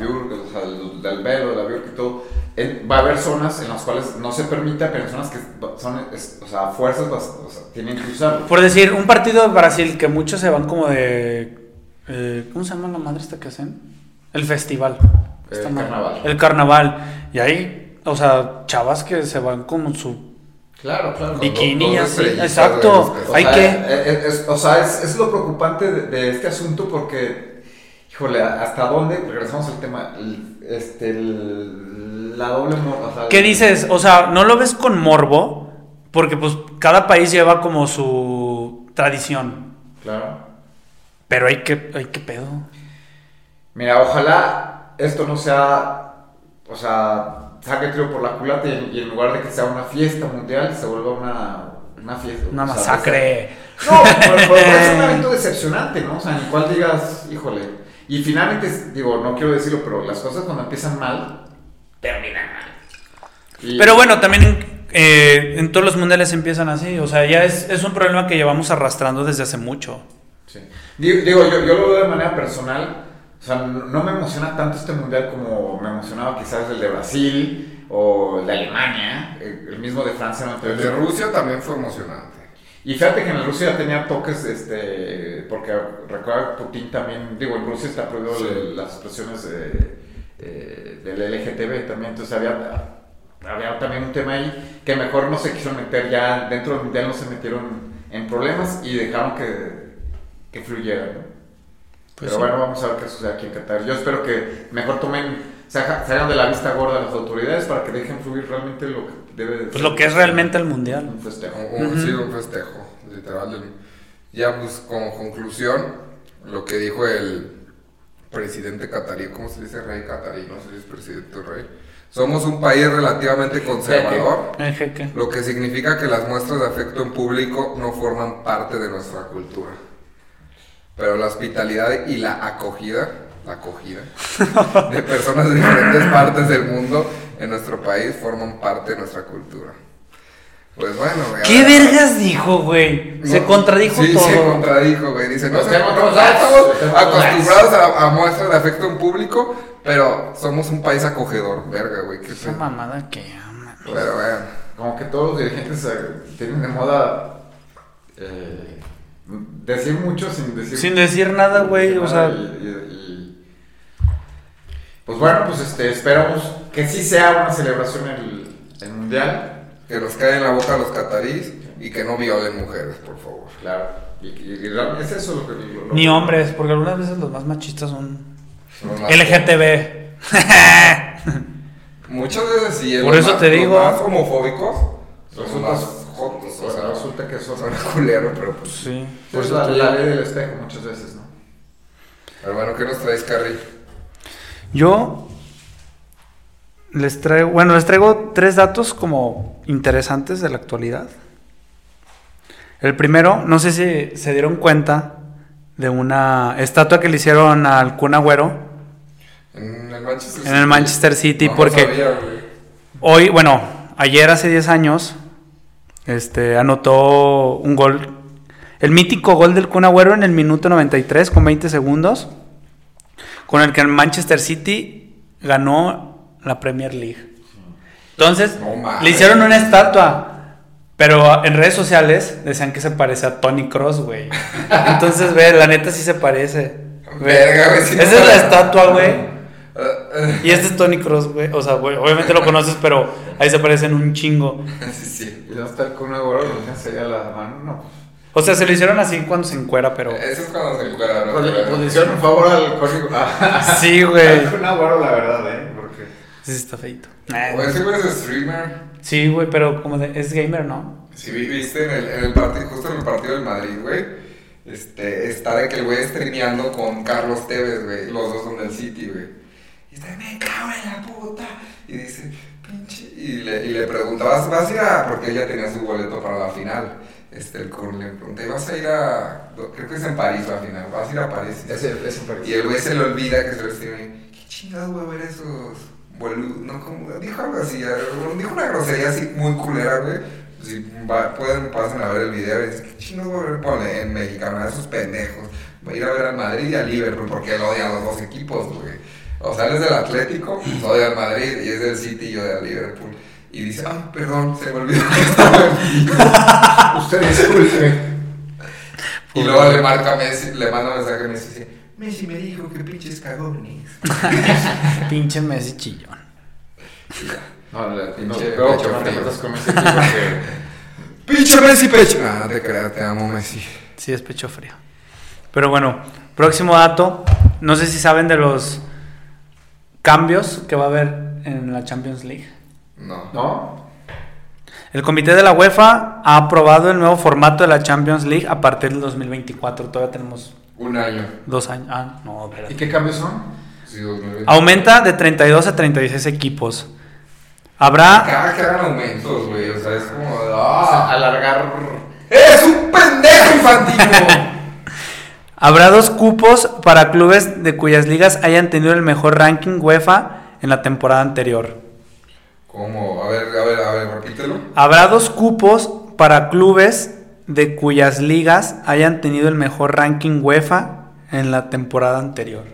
sea, del, del velo, de la biurca y todo. En- va a haber zonas en las cuales no se permite, pero zonas que son, es- o sea, fuerzas o sea, tienen que usarlo. Por decir, un partido de Brasil que muchos se van como de. eh, ¿Cómo se llama la madre esta que hacen? El festival. El madre. carnaval. El carnaval. Y hay, o sea, chavas que se van con su Claro, claro. Bikini así. Exacto. Hay que. es, es- o sea, es, es lo preocupante de, de este asunto porque, híjole, ¿hasta dónde? Regresamos al tema, este, el- la doble mor- o sea, ¿Qué dices? O sea, no lo ves con morbo, porque pues cada país lleva como su tradición. Claro. Pero hay que, hay que pedo. Mira, ojalá esto no sea, o sea, saque el trío por la culata y, en- y en lugar de que sea una fiesta mundial, se vuelva una, una fiesta. Una sea, masacre. No, por, por- es un evento decepcionante, ¿no? O sea, en el cual digas, híjole. Y finalmente, digo, no quiero decirlo, pero las cosas cuando empiezan mal, terminan mal. Y- Pero bueno, también eh, en todos los mundiales empiezan así. O sea, ya es, es un problema que llevamos arrastrando desde hace mucho. Sí. Digo, digo, yo, yo lo veo de manera personal. O sea, no me emociona tanto este mundial como me emocionaba quizás el de Brasil o el de Alemania, el, el mismo de Francia. ¿no? El de Rusia también fue emocionante. Y fíjate que en Rusia ya tenía toques, este, porque recuerda que Putin también, digo, en Rusia está prohibido Sí. las expresiones de, eh, del LGTB también, entonces había, había también un tema ahí que mejor no se quiso meter ya, dentro del mundial no se metieron en problemas y dejaron que, que fluyera, ¿no? Pues Pero sí. bueno, vamos a ver qué sucede aquí en Qatar. Yo espero que mejor tomen, se hagan de la vista gorda las autoridades para que dejen fluir realmente lo que debe de Pues lo que es realmente el mundial. un festejo. Un, un- sí, un festejo, literal. Ya, pues, como conclusión, lo que dijo el presidente catarí, ¿cómo se dice rey catarí? No sé si es presidente o rey. Somos un país relativamente conservador, jeque. lo que significa que las muestras de afecto en público no forman parte de nuestra cultura. Pero la hospitalidad y la acogida, acogida de personas de diferentes partes del mundo en nuestro país forman parte de nuestra cultura. Pues bueno, güey, ¿Qué vergas dijo, güey? Se contradijo sí, todo. se contradijo, güey. Dice, no, no, estamos acostumbrados a, a muestras de afecto en público, pero somos un país acogedor, verga, güey. Qué Esa mamada que ama. Pero bueno, Como que todos los dirigentes eh, tienen de moda eh, decir mucho sin decir Sin decir nada, güey, o sea- y- y- y- pues bueno, pues este esperamos que sí sea una celebración el, el mundial, que nos cae en la boca los catarís y que no violen mujeres, por favor. claro. Y, y- es eso lo que lo- lo- Ni hombres, porque algunas veces los más machistas son Son LGTB. Muchas veces sí. Por los eso más- te los digo- más homofóbicos son Resulta- más jotos, o sea, resulta que son, son culeros, pero pues. Sí. pues la, la ley del espejo muchas veces, ¿no? Pero bueno, ¿qué nos traes, Carrie? Yo les traigo, bueno, les traigo tres datos como interesantes de la actualidad. El primero, no sé si se dieron cuenta de una estatua que le hicieron al Kun Agüero. En el Manchester en el Manchester City, No, no porque sabía, hoy, bueno, ayer hace 10 años, este, anotó un gol, el mítico gol del Kun Agüero en el minuto 93 con 20 segundos, con el que el Manchester City ganó la Premier League. Entonces, No le hicieron una estatua. Pero en redes sociales decían que se parece a Tony Cross, güey. Entonces, ve, la neta sí se parece. Ve. Verga, güey, Esa es la estatua, güey. Y este es Tony Cross, güey. O sea, güey, obviamente lo conoces, pero ahí se parecen un chingo. sí, sí. Y no está el con agua, lo que sería la mano, no. O sea, se lo hicieron así cuando se encuera, pero. Eso es cuando se encuentra, ¿no? Pues le pues le hicieron un favor al código. Sí, güey. Con agua, la verdad, eh. Porque. Sí, está feito. O ese güey es streamer. Sí, güey, pero como de, es gamer, ¿no? Vi- viste en el, en el partido, justo en el partido del Madrid, güey. Este, está de que el güey streameando con Carlos Tevez, güey. Los dos son del City, güey. Y está, me cago en la puta. Y dice, pinche. Y le, y le pregunta, ¿vas, vas a ir a.? Porque ella tenía su boleto para la final. Este, el con le pregunté, ¿vas a ir a.? Creo que es en París la final. ¿Vas a ir a París? Y el güey se le olvida que se lo streamea. ¿Qué chingados voy a ver esos boludos? No, como, dijo algo así, dijo una grosería así muy culera, güey. Si va- pueden, pasen a ver el video y dicen, ¿qué chingados voy a ver Ponle en mexicano a esos pendejos? Voy a ir a ver al Madrid y al Liverpool porque él odia a los dos equipos, güey. O sea, él es del Atlético, pues odia al Madrid y es del City y odia al Liverpool. Y dice, ay, perdón, se me olvidó que estaba en. Usted disculpe. Y luego le marca a Messi, le manda un mensaje a Messi y dice, Messi me dijo que pinches cagones. Pinche Messi chillón. No, no, Pinche pero pecho no te metas con. Pinche Messi pecho. Ah, te creas, te amo Messi. Sí, es pecho frío. Pero bueno, próximo dato. No sé si saben de los cambios que va a haber en la Champions League. No. ¿No? El comité de la UEFA ha aprobado el nuevo formato de la Champions League a partir del 2024. Todavía tenemos Un año. dos años. Ah, no, ¿Y espérate. qué cambios son? Sí, 2020. Aumenta de 32 a 36 equipos. Habrá Cada que hagan aumentos, güey. O sea, es como. de, O sea, ¡Ah! alargar. ¡Eres un pendejo infantil! Habrá dos cupos para clubes de cuyas ligas hayan tenido el mejor ranking UEFA en la temporada anterior. ¿Cómo? A ver, a ver, a ver, repítelo. Habrá dos cupos para clubes de cuyas ligas hayan tenido el mejor ranking UEFA en la temporada anterior.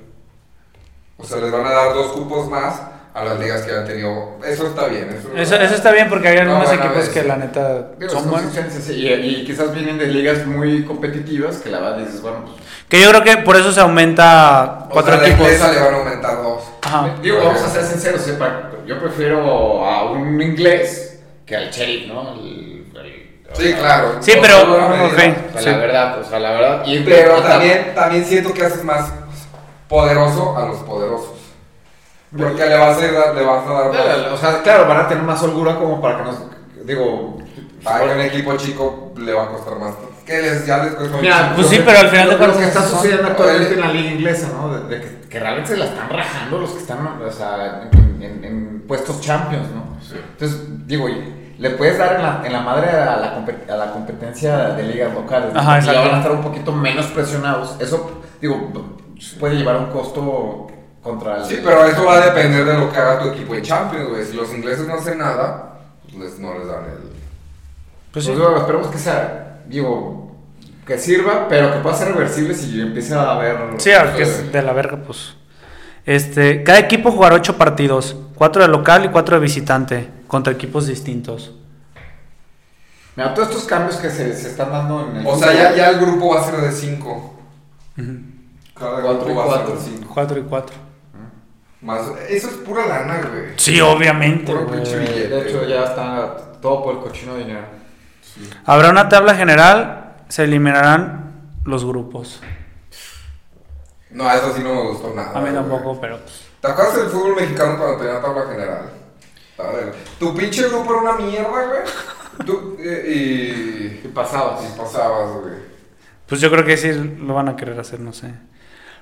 O sea, les van a dar dos cupos más a las ligas que han tenido. Eso está bien. Eso, Eso, eso está bien porque hay No, algunos equipos que la neta Digo, son buenos. y, y quizás vienen de ligas muy competitivas que la verdad dices, bueno, pues. Que yo creo que por eso se aumenta O cuatro sea, la equipos. inglesa le van a aumentar dos. Ajá. Digo, vamos a ser sinceros, ¿eh? Pa- yo prefiero a un inglés que al sheriff, ¿no? El- Sí, claro. Sí, pero- la medida. ok. o sea, Sí. La verdad, o sea, la verdad. Y, Pero y- también, también siento que haces más poderoso a los poderosos. Porque le vas a, dar- le vas a dar más. O sea, claro, van a tener más holgura como para que nos. Digo. A un equipo chico le va a costar más. ¿Qué les, ya les cuesta Mira? Pues sí, que- pero al final lo- de cuentas Lo que está sucediendo actualmente en la liga inglesa, ¿no? De, de que, que realmente se la están rajando los que están o sea, en, en- en puestos champions, ¿no? Sí. Entonces, digo, le puedes dar en la, en la madre a la, a la competencia de ligas locales. ¿no? Ajá, y ya van a estar un poquito menos presionados. Eso, digo, puede llevar un costo contra el. Sí, pero eso va a depender de lo que haga tu equipo en Champions, güey. Si los ingleses no hacen nada, pues no les dan el. Pues Pues sí. digo, esperemos que sea, digo, que sirva, pero que pueda ser reversible si empieza a haber. Sí, aunque es de la verga, pues. Este, cada equipo jugará ocho partidos, cuatro de local y cuatro de visitante, contra equipos distintos. Mira, todos estos cambios que se, se están dando en el. O sea, ya, ya el grupo va a ser de 5. Ujú. Cada Cuatro grupo y va a ser cuatro. de 5. Cuatro y cuatro. Más, eso es pura lana, güey. Sí, obviamente. Puro güey. De hecho, ya está todo por el cochino dinero. Habrá una tabla general, se eliminarán los grupos. No, eso sí no me gustó nada. A mí güey. tampoco, pero pues. ¿Te acuerdas del fútbol mexicano cuando tenía tabla general? A ver, tu pinche grupo era una mierda, güey. Tú, eh, y. Y pasabas. Y pasabas, güey. Pues yo creo que sí lo van a querer hacer, no sé.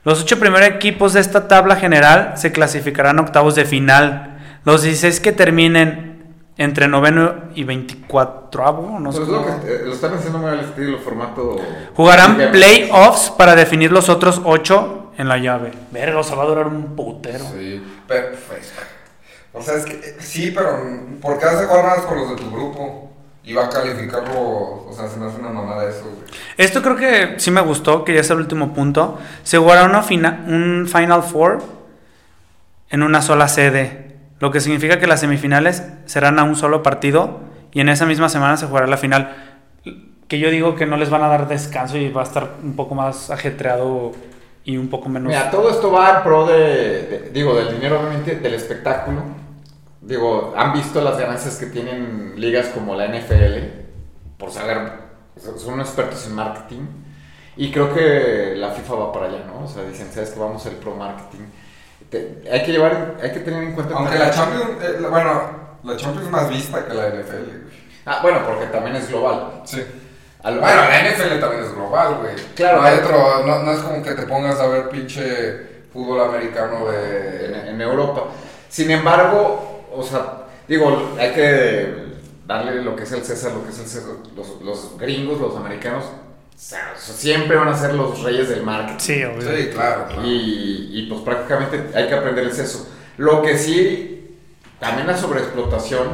Los ocho primeros equipos de esta tabla general se clasificarán a octavos de final. Los 16 que terminen entre noveno y 24, no sé. Pues lo, que, eh, lo están haciendo muy al estilo formato. Jugarán playoffs para definir los otros ocho en la llave. Verga, o sea, va a durar un putero. Sí, pero. pues, o sea, es que. eh, Sí, pero. ¿Por qué jugar más con los de tu grupo? Y va a calificarlo. O sea, se me hace una mamada eso, güey. Esto creo que sí me gustó, que ya es el último punto. Se jugará una fina- un Final Four en una sola sede. Lo que significa que las semifinales serán a un solo partido y en esa misma semana se jugará la final. Que yo digo que no les van a dar descanso y va a estar un poco más ajetreado y un poco menos. Mira, todo esto va en pro de, de- digo, del dinero, obviamente, del espectáculo. Digo, han visto las ganancias que tienen ligas como la NFL, por saber, son expertos en marketing. Y creo que la FIFA va para allá, ¿no? O sea, dicen, ¿sabes que Vamos a hacer pro marketing. Te- hay que llevar, hay que tener en cuenta... Aunque la Champions, eh, la- bueno, la Champions es más vista que la NFL, güey. Ah, bueno, porque también es global. Sí. Al- Bueno, la NFL también es global, güey. Claro. No, hay otro, no, no es como que te pongas a ver pinche fútbol americano en, de... en Europa. Sin embargo, o sea, digo, hay que darle lo que es el César, lo que es el César. Los, los gringos, los americanos, sea, siempre van a ser los reyes del marketing. Sí, obvio. Sí, claro, claro. Y, y, pues prácticamente hay que aprenderles eso. Lo que sí, también la sobreexplotación,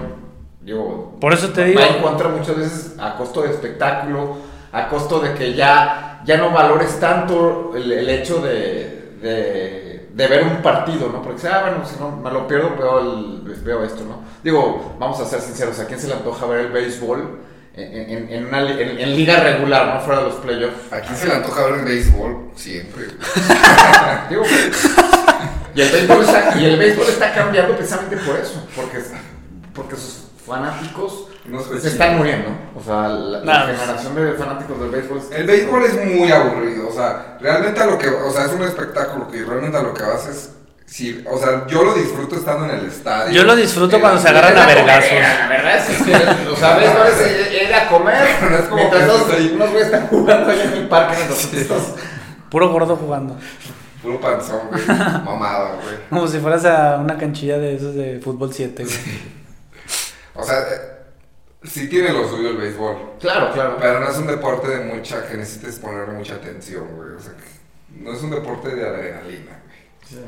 digo, Por eso te digo. va en contra muchas veces a costo de espectáculo, a costo de que ya, ya no valores tanto el, el hecho de, de, de ver un partido, ¿no? Porque, ah, bueno, si no me lo pierdo, veo, el- veo esto, ¿no? Digo, vamos a ser sinceros, ¿a quién se le antoja ver el béisbol en, en- en una en- en liga regular, no fuera de los playoffs? Aquí se le antoja ver el béisbol siempre. Digo, y, el béisbol está, y el béisbol está cambiando precisamente por eso, porque, porque sus fanáticos No se están muriendo. O sea, la, generación de fanáticos del béisbol es- El béisbol es muy aburrido, o sea, realmente a lo que, o sea, es un espectáculo que realmente a lo que vas es, sí, o sea, yo lo disfruto estando en el estadio. Yo lo disfruto Eh, cuando se agarran a vergazos. La verdad es que, o sea, béisbol es ir a comer No es como mientras ahí. unos güeyes están jugando allá en el parque mientras Puro gordo jugando. Puro panzón, güey, mamada, güey. Como si fueras a una canchilla de esos de fútbol 7, güey. O sea, eh, sí tiene lo suyo el béisbol, Claro, claro. pero no es un deporte de mucha, que necesites ponerle mucha atención, güey, o sea, que no es un deporte de adrenalina, güey.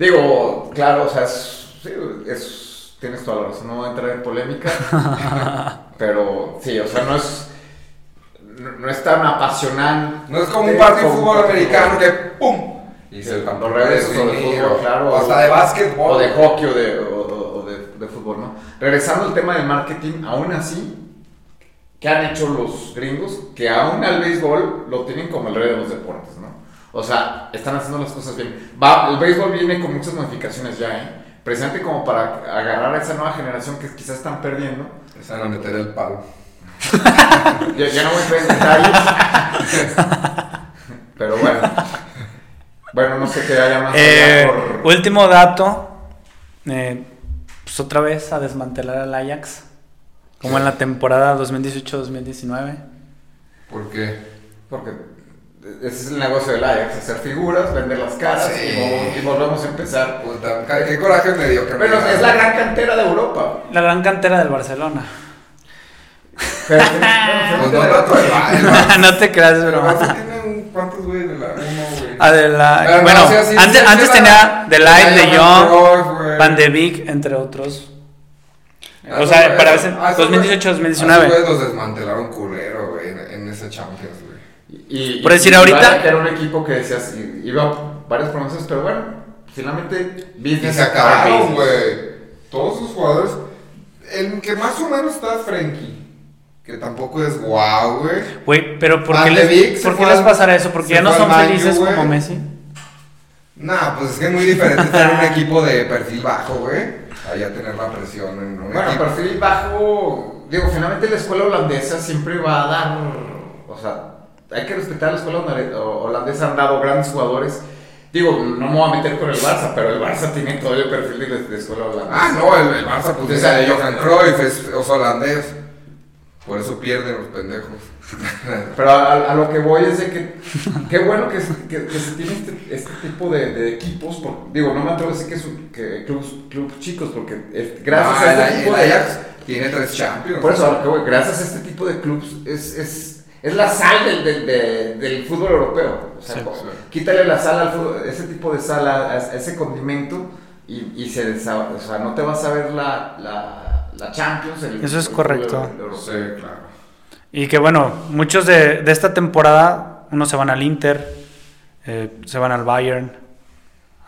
Digo, claro, o sea, es, sí, es- tienes toda la razón, no voy a entrar en polémica, pero sí, o sea, no es, no, no es tan apasionante. No es como un partido de fútbol americano que ¡pum! Y se Cuando regresas o de fútbol, claro. O hasta de básquetbol. O de hockey o de, o, o- o de, de fútbol, ¿no? Regresando al tema del marketing, aún así, ¿qué han hecho los gringos? Que aún al béisbol lo tienen como el rey de los deportes, ¿no? O sea, están haciendo las cosas bien. Va, el béisbol viene con muchas modificaciones ya, ¿eh? Precisamente como para agarrar a esa nueva generación que quizás están perdiendo. Van a meter el palo. Ya, ya no voy a entrar en detalles. Pero bueno. Bueno, no sé qué haya más. Eh, por- último dato. eh, pues otra vez a desmantelar al Ajax. Como en la temporada 2018-2019. ¿Por qué? Porque ese es el negocio del Ajax, hacer figuras, vender las caras Sí. y, vol- y volvemos a empezar. Puta, qué coraje me dio que me Pero es la gran cantera de Europa. La gran cantera del Barcelona. Pero, Pues no el Barça. no te creas, un- ¿Cuántos güeyes de la güey? Ah, de la- Pero no, bueno, antes, sí, antes tenía De Light, De Jong, güey. Van de Beek, entre otros. Ah, O sea, no, para ese ah, esos 2018-2019. güeyes- esos güeyes los desmantelaron culero, güey, en, en ese Champions, güey. Y, Por decir, y ahorita- era un equipo que decías, iba varias promesas, pero bueno, finalmente Y business acabaron, business. güey. Todos sus jugadores. El que más o menos está es Frenkie. Que tampoco es guau, güey. Güey, pero ¿por Van qué, de Beek les, ¿por qué les pasará eso? Porque ya no son baño, felices güey. como Messi. Nah, pues es que es muy diferente estar en un equipo de perfil bajo, güey. Allá tener la presión en un Bueno, equipo. perfil bajo, digo, finalmente la escuela holandesa siempre va a dar, o sea, hay que respetar la escuela holandesa, han dado grandes jugadores. Digo, no me voy a meter con el Barça, pero el Barça tiene todo el perfil de, de escuela holandesa. Ah, no, el, el Barça, pues es de Johan Cruyff, es, es holandés. Por eso pierden los pendejos. Pero a, a lo que voy es de que qué bueno que, que- que se tiene este, este tipo de, de equipos. por- digo, no me atrevo a decir que es un- que clubs, clubs chicos, porque es- gracias Ah, a este el- tipo el de. Ajax tiene tres Champions. Por eso, a lo que voy, gracias a este tipo de clubs es, es, es la sal del, del, de- del fútbol europeo. O sea, Sí, co- sí. quítale la sal al fútbol, ese tipo de sal, a, a ese condimento y, y se desa- o sea, no te vas a ver la, la, la Champions. el- Eso es el correcto. europeo. Sí, claro. Y que bueno, muchos de, de esta temporada, unos se van al Inter, eh, se van al Bayern,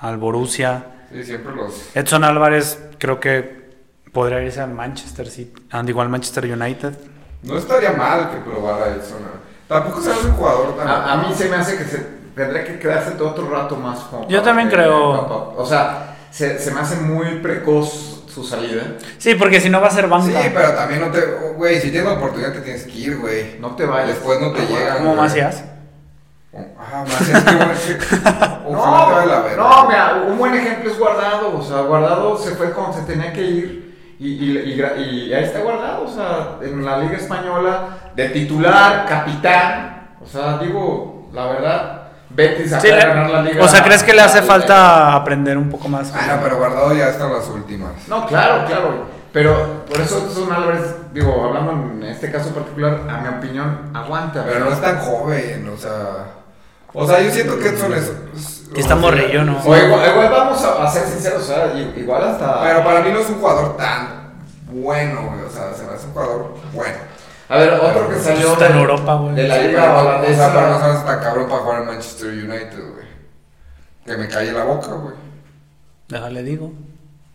al Borussia. Sí, siempre los. Edson Álvarez creo que podría irse al Manchester City, and igual Manchester United. No estaría mal que probara Edson. ¿no? Tampoco se hace un jugador tan. A, a mí se me hace que se tendría que quedarse todo otro rato más. como Yo también que- creo. O sea, se, se me hace muy precoz su salida. Sí, porque si no va a ser banca. Sí, pero también no te. Güey, si tienes la oportunidad te tienes que ir, güey. No te vayas. Después no te llega. Como Macías. Ah, Macías, qué verga. no, mira, un buen ejemplo es Guardado. O sea, Guardado se fue cuando se tenía que ir. Y, y, y gra- y ahí está Guardado. O sea, en la Liga Española, de titular, capitán. O sea, digo, la verdad, Betis acaba Sí, de le- ganar la Liga. o sea, ¿crees que le hace falta aprender un poco más? Ah, no, pero guardado ya están las últimas. No, claro, claro. Pero por eso Edson Álvarez, digo, hablando en este caso particular, a mi opinión, aguanta. Pero no es tan joven, o sea. O sea, yo siento que Edson es. es- Que está morrillo, ¿no? O igual, igual vamos a, a ser sinceros, o sea, igual hasta... Pero para mí no es un jugador tan bueno, güey. O sea, se me hace un jugador bueno. A ver, otro que salió Está en de- Europa, güey. de la Sí, liga pero, o holandesa. sea, pero no sabes tan cabrón para jugar en Manchester United, güey. Que me calle la boca, güey. Déjale digo.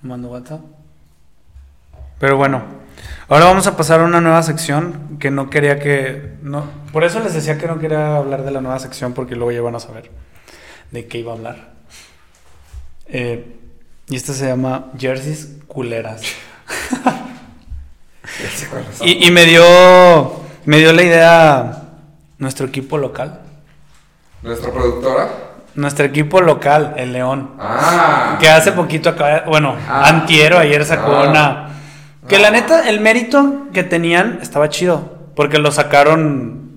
Mando WhatsApp. Pero bueno, ahora vamos a pasar a una nueva sección que no quería que. No, por eso les decía que no quería hablar de la nueva sección porque luego ya van a saber de qué iba a hablar. Eh, y esta se llama Jerseys Culeras. Y, y me dio. Me dio la idea nuestro equipo local. Nuestra productora. Nuestro equipo local, el León. Ah. Que hace poquito acaba, bueno, Ah. antiero ayer sacó Ah. una. Que la neta, el mérito que tenían estaba chido. Porque lo sacaron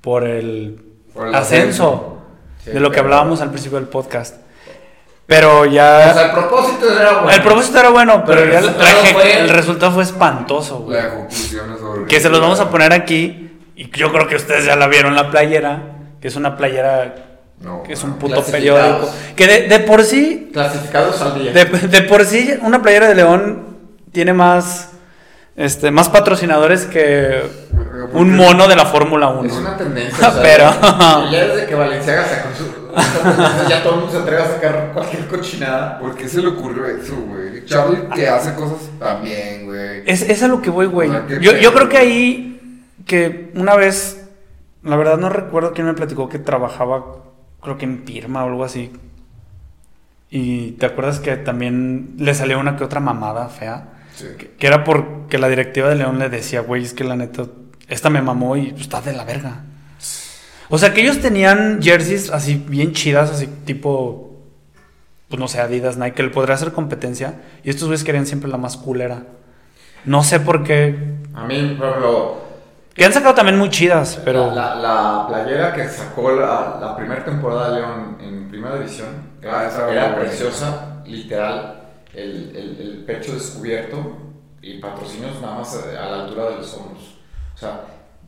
por el, Por el ascenso. Sí, de lo que hablábamos al principio del podcast. Pero O ya. sea, el propósito era bueno. el propósito era bueno, pero, Pero el resultado la- fue- el resultado fue espantoso, güey. La ejecución es horrible. Que se los vamos a poner aquí. Y yo creo que ustedes ya la vieron la playera. Que es una playera. No, Que es un puto periódico. Que de, de por sí Clasificados al día. De, de por sí, una playera de León tiene más, este, más patrocinadores que un mono de la Fórmula 1. Es una tendencia. o sea, Pero- Ya desde que Valenciaga sacó su. ya todo el mundo se atreve a sacar cualquier cochinada. ¿Por qué se le ocurrió eso, güey? Charlie que hace cosas también, güey. Es, es a lo que voy, güey. Yo, yo creo que ahí, que una vez, la verdad no recuerdo quién me platicó que trabajaba, creo que en Pirma o algo así. Y te acuerdas que también le salió una que otra mamada fea. Sí. Que, que era porque la directiva de León le decía, güey, es que la neta, esta me mamó y pues, está de la verga. O sea, que ellos tenían jerseys así bien chidas, así tipo, pues no sé, Adidas, Nike, que le podría hacer competencia. Y estos güeyes querían siempre la más culera. No sé por qué. A mí, por ejemplo, Que han sacado también muy chidas, pero. La, la- la playera que sacó la, la primera temporada de León en primera división era, Ah, era preciosa, literal, el, el- el pecho descubierto y patrocinios nada más a la altura de los hombros. O sea,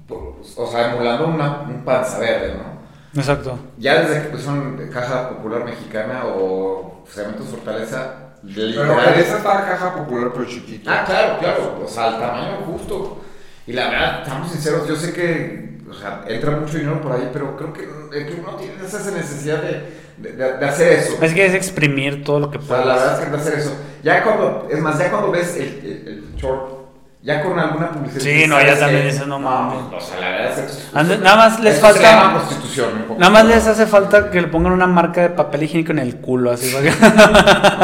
por- o sea emulando una, un panza verde, ¿no? Exacto. Ya desde que pusieron Caja Popular Mexicana o Cementos Fortaleza, Pero esa está la caja popular, pero chiquita. Ah, claro, claro, o sea, al tamaño justo. Y la verdad, estamos sinceros, yo sé que, o sea, entra mucho dinero por ahí, pero creo que el club no tiene esa necesidad de, de, hacer eso. Es que es exprimir todo lo que O sea, la puedas. verdad es que de hacer eso. Ya cuando, es más, ya cuando ves el, el, el short, ya con alguna publicidad. Sí, no, ya sabes también que- dices, no mames. O sea, la verdad es que. Nada más les se falta- llama prostitución. un Nada más les hace falta que le pongan una marca de papel higiénico en el culo, así. que-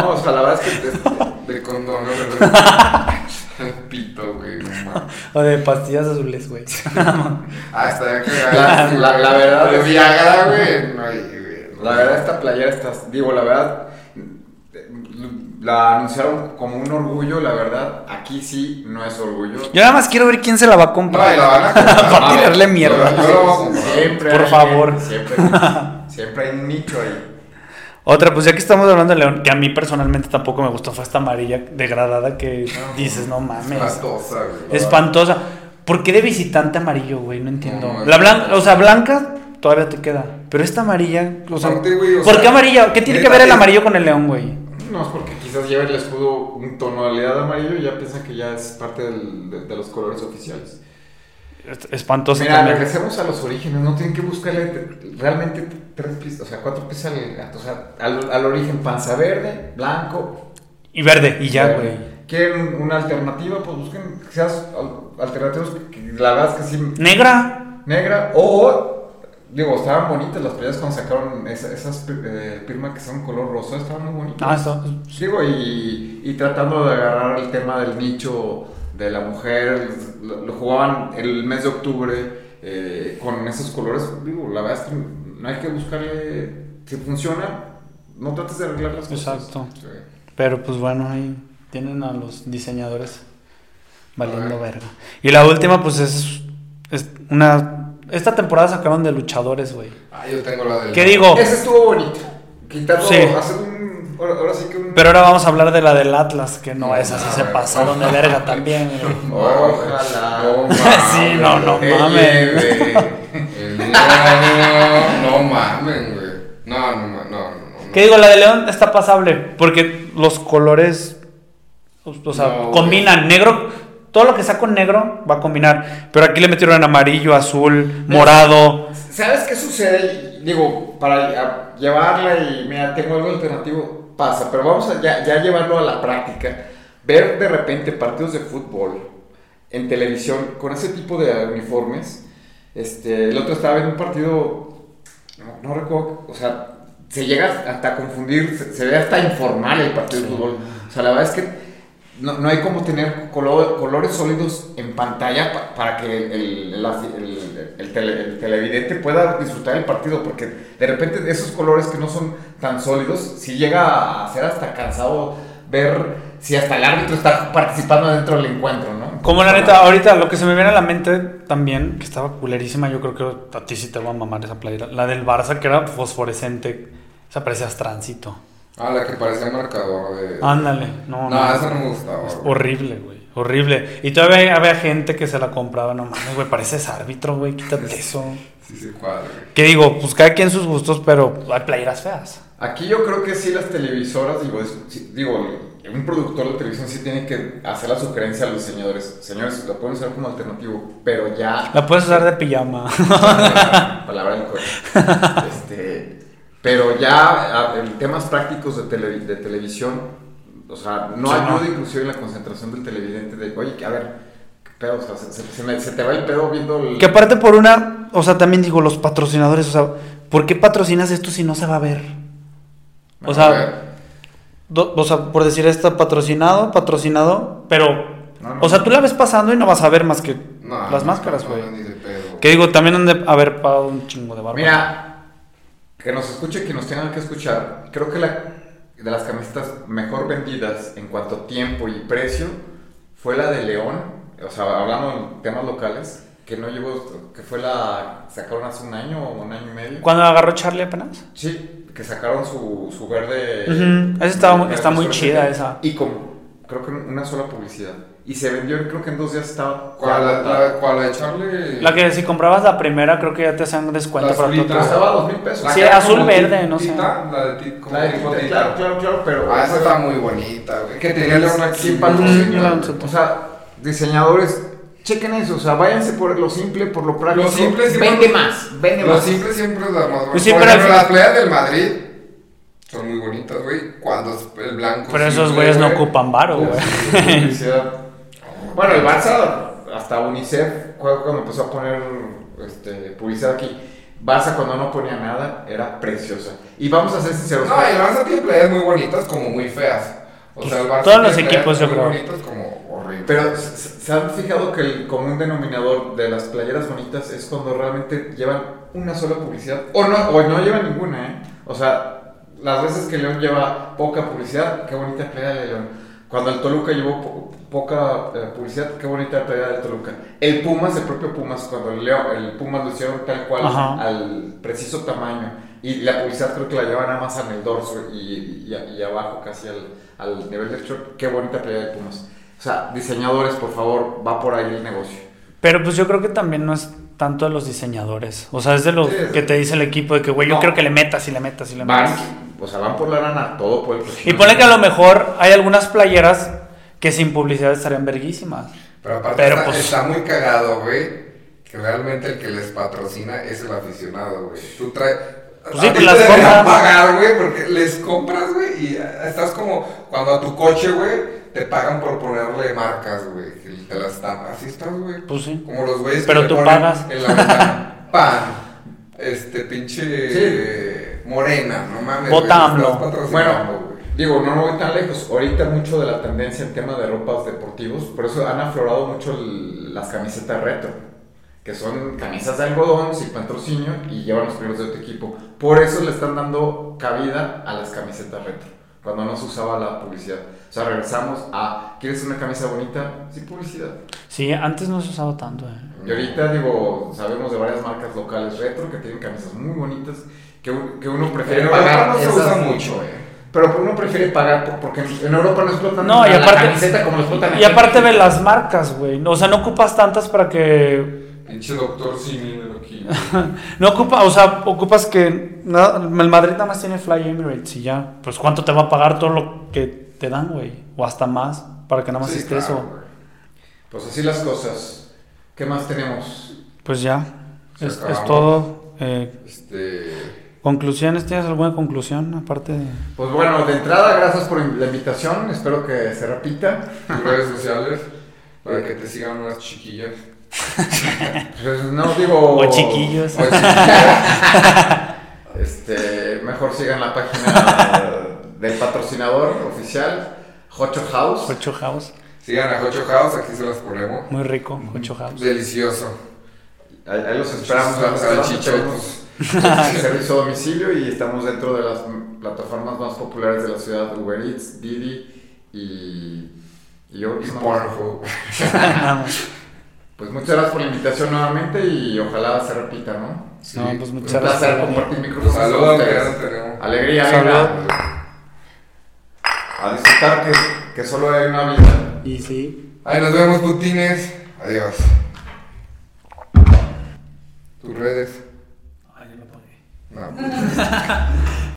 No, o sea, la verdad es que. De condón, ¿no? El pito, güey. no o de pastillas azules, güey. Ah, está bien La, la, la verdad. De Viagra, güey. No. La verdad, esta playera está. Digo, la verdad. La anunciaron como un orgullo, la verdad. Aquí sí no es orgullo. Yo nada más quiero ver quién se la va a No, comprar. la van a comprar. Para tirarle mierda. Yo lo comprar. Siempre Por hay- favor. Siempre, siempre hay un nicho ahí. Otra, pues ya que estamos hablando de León, que a mí personalmente tampoco me gustó, fue esta amarilla degradada que dices, no mames. Espantosa, güey. Espantosa. ¿Por qué de visitante amarillo, güey? No entiendo. No, la blanca, o sea, blanca todavía te queda. Pero esta amarilla, o sea, Aparte, güey, o ¿por sea, qué amarilla? ¿Qué tiene que ver el amarillo con el león, güey? No, es porque quizás lleva el escudo un tonalidad de amarillo y ya piensan que ya es parte del- de, de los colores oficiales. es- espantosa Mira, también. regresemos a los orígenes, no tienen que buscarle realmente tres pisos, o sea, cuatro pisos al gato, o sea, al, al origen, panza verde, blanco, Y verde, y ya, güey. ¿Quieren una alternativa? Pues busquen que seas al- alternativos, que la verdad es que sí, Negra. negra, o, digo, estaban bonitas las playas cuando sacaron esa- esas eh, firmas que son color rosa, estaban muy bonitas. Ah, esto. Digo, y, y tratando de agarrar el tema del nicho de la mujer, lo, lo jugaban el mes de octubre eh, con esos colores. Digo, la verdad es que no hay que buscarle. Si funciona, no trates de arreglar las cosas. Exacto. Sí. Pero pues bueno, ahí tienen a los diseñadores valiendo verga. Y la última, pues es, es una. Esta temporada sacaron de luchadores, güey. Ah, yo tengo la del. ¿Qué digo? Ese estuvo bonito. Quitando, Sí. hacer un. Ahora, ahora sí que un. Pero ahora vamos a hablar de la del Atlas, que no, esa sí se pasaron de verga también, güey. Ojalá. No, mames. Sí, no, no mames. El- No, no mames, güey. No, no, no, no. no. ¿Qué digo? La de León está pasable, porque los colores, o sea, combinan. Negro, todo lo que sea con negro va a combinar. Pero aquí le metieron en amarillo, azul, morado. ¿Sabes qué sucede? Digo, para llevarla y mira, tengo algo alternativo, pasa, pero vamos a ya, ya llevarlo a la práctica. Ver de repente partidos de fútbol en televisión con ese tipo de uniformes. Este, el otro estaba viendo un partido, no, no recuerdo, o sea, se llega hasta a confundir, se, se ve hasta informal el partido de fútbol. O sea, la verdad es que no, no hay como tener color- colores sólidos en pantalla pa- para que el, el- el- el- el tele- el televidente pueda disfrutar el partido, porque de repente esos colores que no son tan sólidos, si llega a ser hasta cansado ver si hasta el árbitro está participando dentro del encuentro, ¿no? Como la neta, ahorita lo que se me viene a la mente también, que estaba culerísima, yo creo que a ti sí te va a mamar esa playera. La del Barça, que era fosforescente. Esa parecía tránsito. Ah, la que parecía marcador de. Ándale, no, No, no. esa no me gustaba. güey. Horrible, güey. Horrible. Y todavía había gente que se la compraba. No mames, güey. Pareces árbitro, güey. Quítate eso. Sí, sí, cuadra. Que digo, pues cada quien sus gustos, pero hay playeras feas. Aquí yo creo que sí las televisoras, digo, es- sí, digo, un productor de televisión sí tiene que hacer la sugerencia a los diseñadores. Señores, lo pueden usar como alternativo, pero ya... La puedes usar de pijama. palabra del código. Pero ya a- en temas prácticos de, tele- de televisión, o sea, no ayuda no. inclusive en la concentración del televidente de, oye, a ver, ¿qué pedo? O sea, se, se- se me- se te va el pedo viendo el... Que aparte por una, o sea, también digo, los patrocinadores, o sea, ¿por qué patrocinas esto si no se va a ver? O sea, ver. do- o sea, por decir esto, patrocinado, patrocinado, pero, No, no. o sea, tú la ves pasando y no vas a ver más que las máscaras, güey. Que digo, también han de haber pagado un chingo de barba. Mira, que nos escuche, que nos tengan que escuchar. Creo que la de las camisetas mejor vendidas en cuanto a tiempo y precio fue la de León. O sea, hablando en temas locales, que no llevo, que fue la sacaron hace un año o un año y medio. ¿Cuándo agarró Charlie apenas? Sí, que sacaron su, su verde. Esa estaba muy- verde está muy chida esa. Y con, creo que una sola publicidad. Y se vendió, creo que en dos días estaba. ¿Cuál, la, la, cuál, la de Charlie? La que si comprabas la primera, creo que ya te hacían descuento La para todo. Costaba dos mil pesos. La Sí, azul verde, no sé. La de ti, como La de tipo claro, claro, claro, pero. Ah, esa está muy bonita, güey. Que tenía león aquí. Mm, O sea, diseñadores, chequen eso. O sea, váyanse por lo simple, por lo práctico. Lo simple siempre- Vende más, vende Lo más. simple siempre es la más bonita. Pues sí, Por pero ejemplo, las playas del Madrid son muy bonitas, güey. Cuando es el blanco. Pero esos güeyes no ocupan varo, güey. Bueno, el Barça, hasta UNICEF, cuando empezó a poner este, publicidad aquí. Barça, cuando no ponía nada, era preciosa. Y vamos a ser sinceros. No, el Barça tiene playas muy bonitas como muy feas. O sea, el Barça Todos los equipos, muy creo. bonitas como horribles. Pero ¿se se han fijado que el común denominador de las playeras bonitas es cuando realmente llevan una sola publicidad? O no, o no llevan ninguna, ¿eh? O sea, las veces que León lleva poca publicidad, qué bonita playera de León. Cuando el Toluca llevó po- poca eh, publicidad, qué bonita playera del Toluca. El Pumas, el propio Pumas, cuando el, León, el Pumas lo hicieron tal cual, Ajá. al preciso tamaño. Y la publicidad creo que la llevan nada más en el dorso y, y, y abajo, casi al, al nivel del short. Qué bonita playera de Pumas. O sea, diseñadores, por favor, va por ahí el negocio. Pero pues yo creo que también no es tanto de los diseñadores. O sea, es de los Sí, es- que te dice el equipo de que, güey, yo No. quiero que le metas y le metas y le Van, metas. o sea, van por la lana, todo por el Y ponle que a lo mejor hay algunas playeras que sin publicidad estarían verguísimas. Pero aparte Pero, está, pues- está muy cagado, güey. que realmente el que les patrocina es el aficionado, güey. Tú traes. Pues sí, pues las te deberían compras. pagar, güey, porque les compras, güey, y estás como cuando a tu coche, güey, te pagan por ponerle marcas, güey, que te las están. Así estás, güey. Pues sí. Como los güeyes Pero que tú ponen pagas. en la ventana, pan, este pinche Sí. morena, no mames. Patrocinando, Bueno. Digo, no me voy tan lejos. Ahorita mucho de la tendencia en tema de ropas deportivos, por eso han aflorado mucho el- las camisetas retro, que son camisas de algodón sin patrocinio y llevan los colores de tu equipo. Por eso le están dando cabida a las camisetas retro, cuando no se usaba la publicidad. O sea, regresamos a, ¿quieres una camisa bonita? Sí, publicidad. Sí, antes no se usaba tanto, eh. Y ahorita, digo, sabemos de varias marcas locales retro que tienen camisas muy bonitas, que, que uno prefiere pagar. No se usa mucho, güey. Pero uno prefiere pagar por- porque en Europa no explotan No, y la camiseta como lo explotan Y aquí. aparte ve las marcas, güey. O sea, no ocupas tantas para que Pinche doctor Simi de aquí. No ocupa, o sea, ocupas que nada- el Madrid nada más tiene Fly Emirates y ya. Pues cuánto te va a pagar todo lo que te dan, güey, o hasta más para que nada más Sí, esté claro, eso. Pues así las cosas. ¿Qué más tenemos? Pues ya, es, todo. Eh, Este. Conclusiones, ¿tienes alguna conclusión aparte de? Pues bueno, de entrada, gracias por la invitación. Espero que se repita. tus redes sociales para que te sigan unas chiquillas. Pues no digo. O chiquillos. O chiquillas. Este, mejor sigan la página del patrocinador oficial, Hocho House. Ocho House, Sigan a Jocho House, aquí se las ponemos. muy rico, Ocho House. Delicioso. Ahí, ahí los esperamos. Salchichotos. servicio a domicilio y estamos dentro de las plataformas más populares de la ciudad, Uber Eats, Didi y, y yo. Y Pornhub. Pues muchas gracias por la invitación nuevamente y ojalá se repita, ¿no? Sí. No, pues Un muchas placer gracias. compartir micrófonos con Saludos, que ustedes. Alegría, Salud. venga. A disfrutar que, que solo hay una vida. Y sí. Ahí nos vemos, putines. Adiós. Tus redes. まあ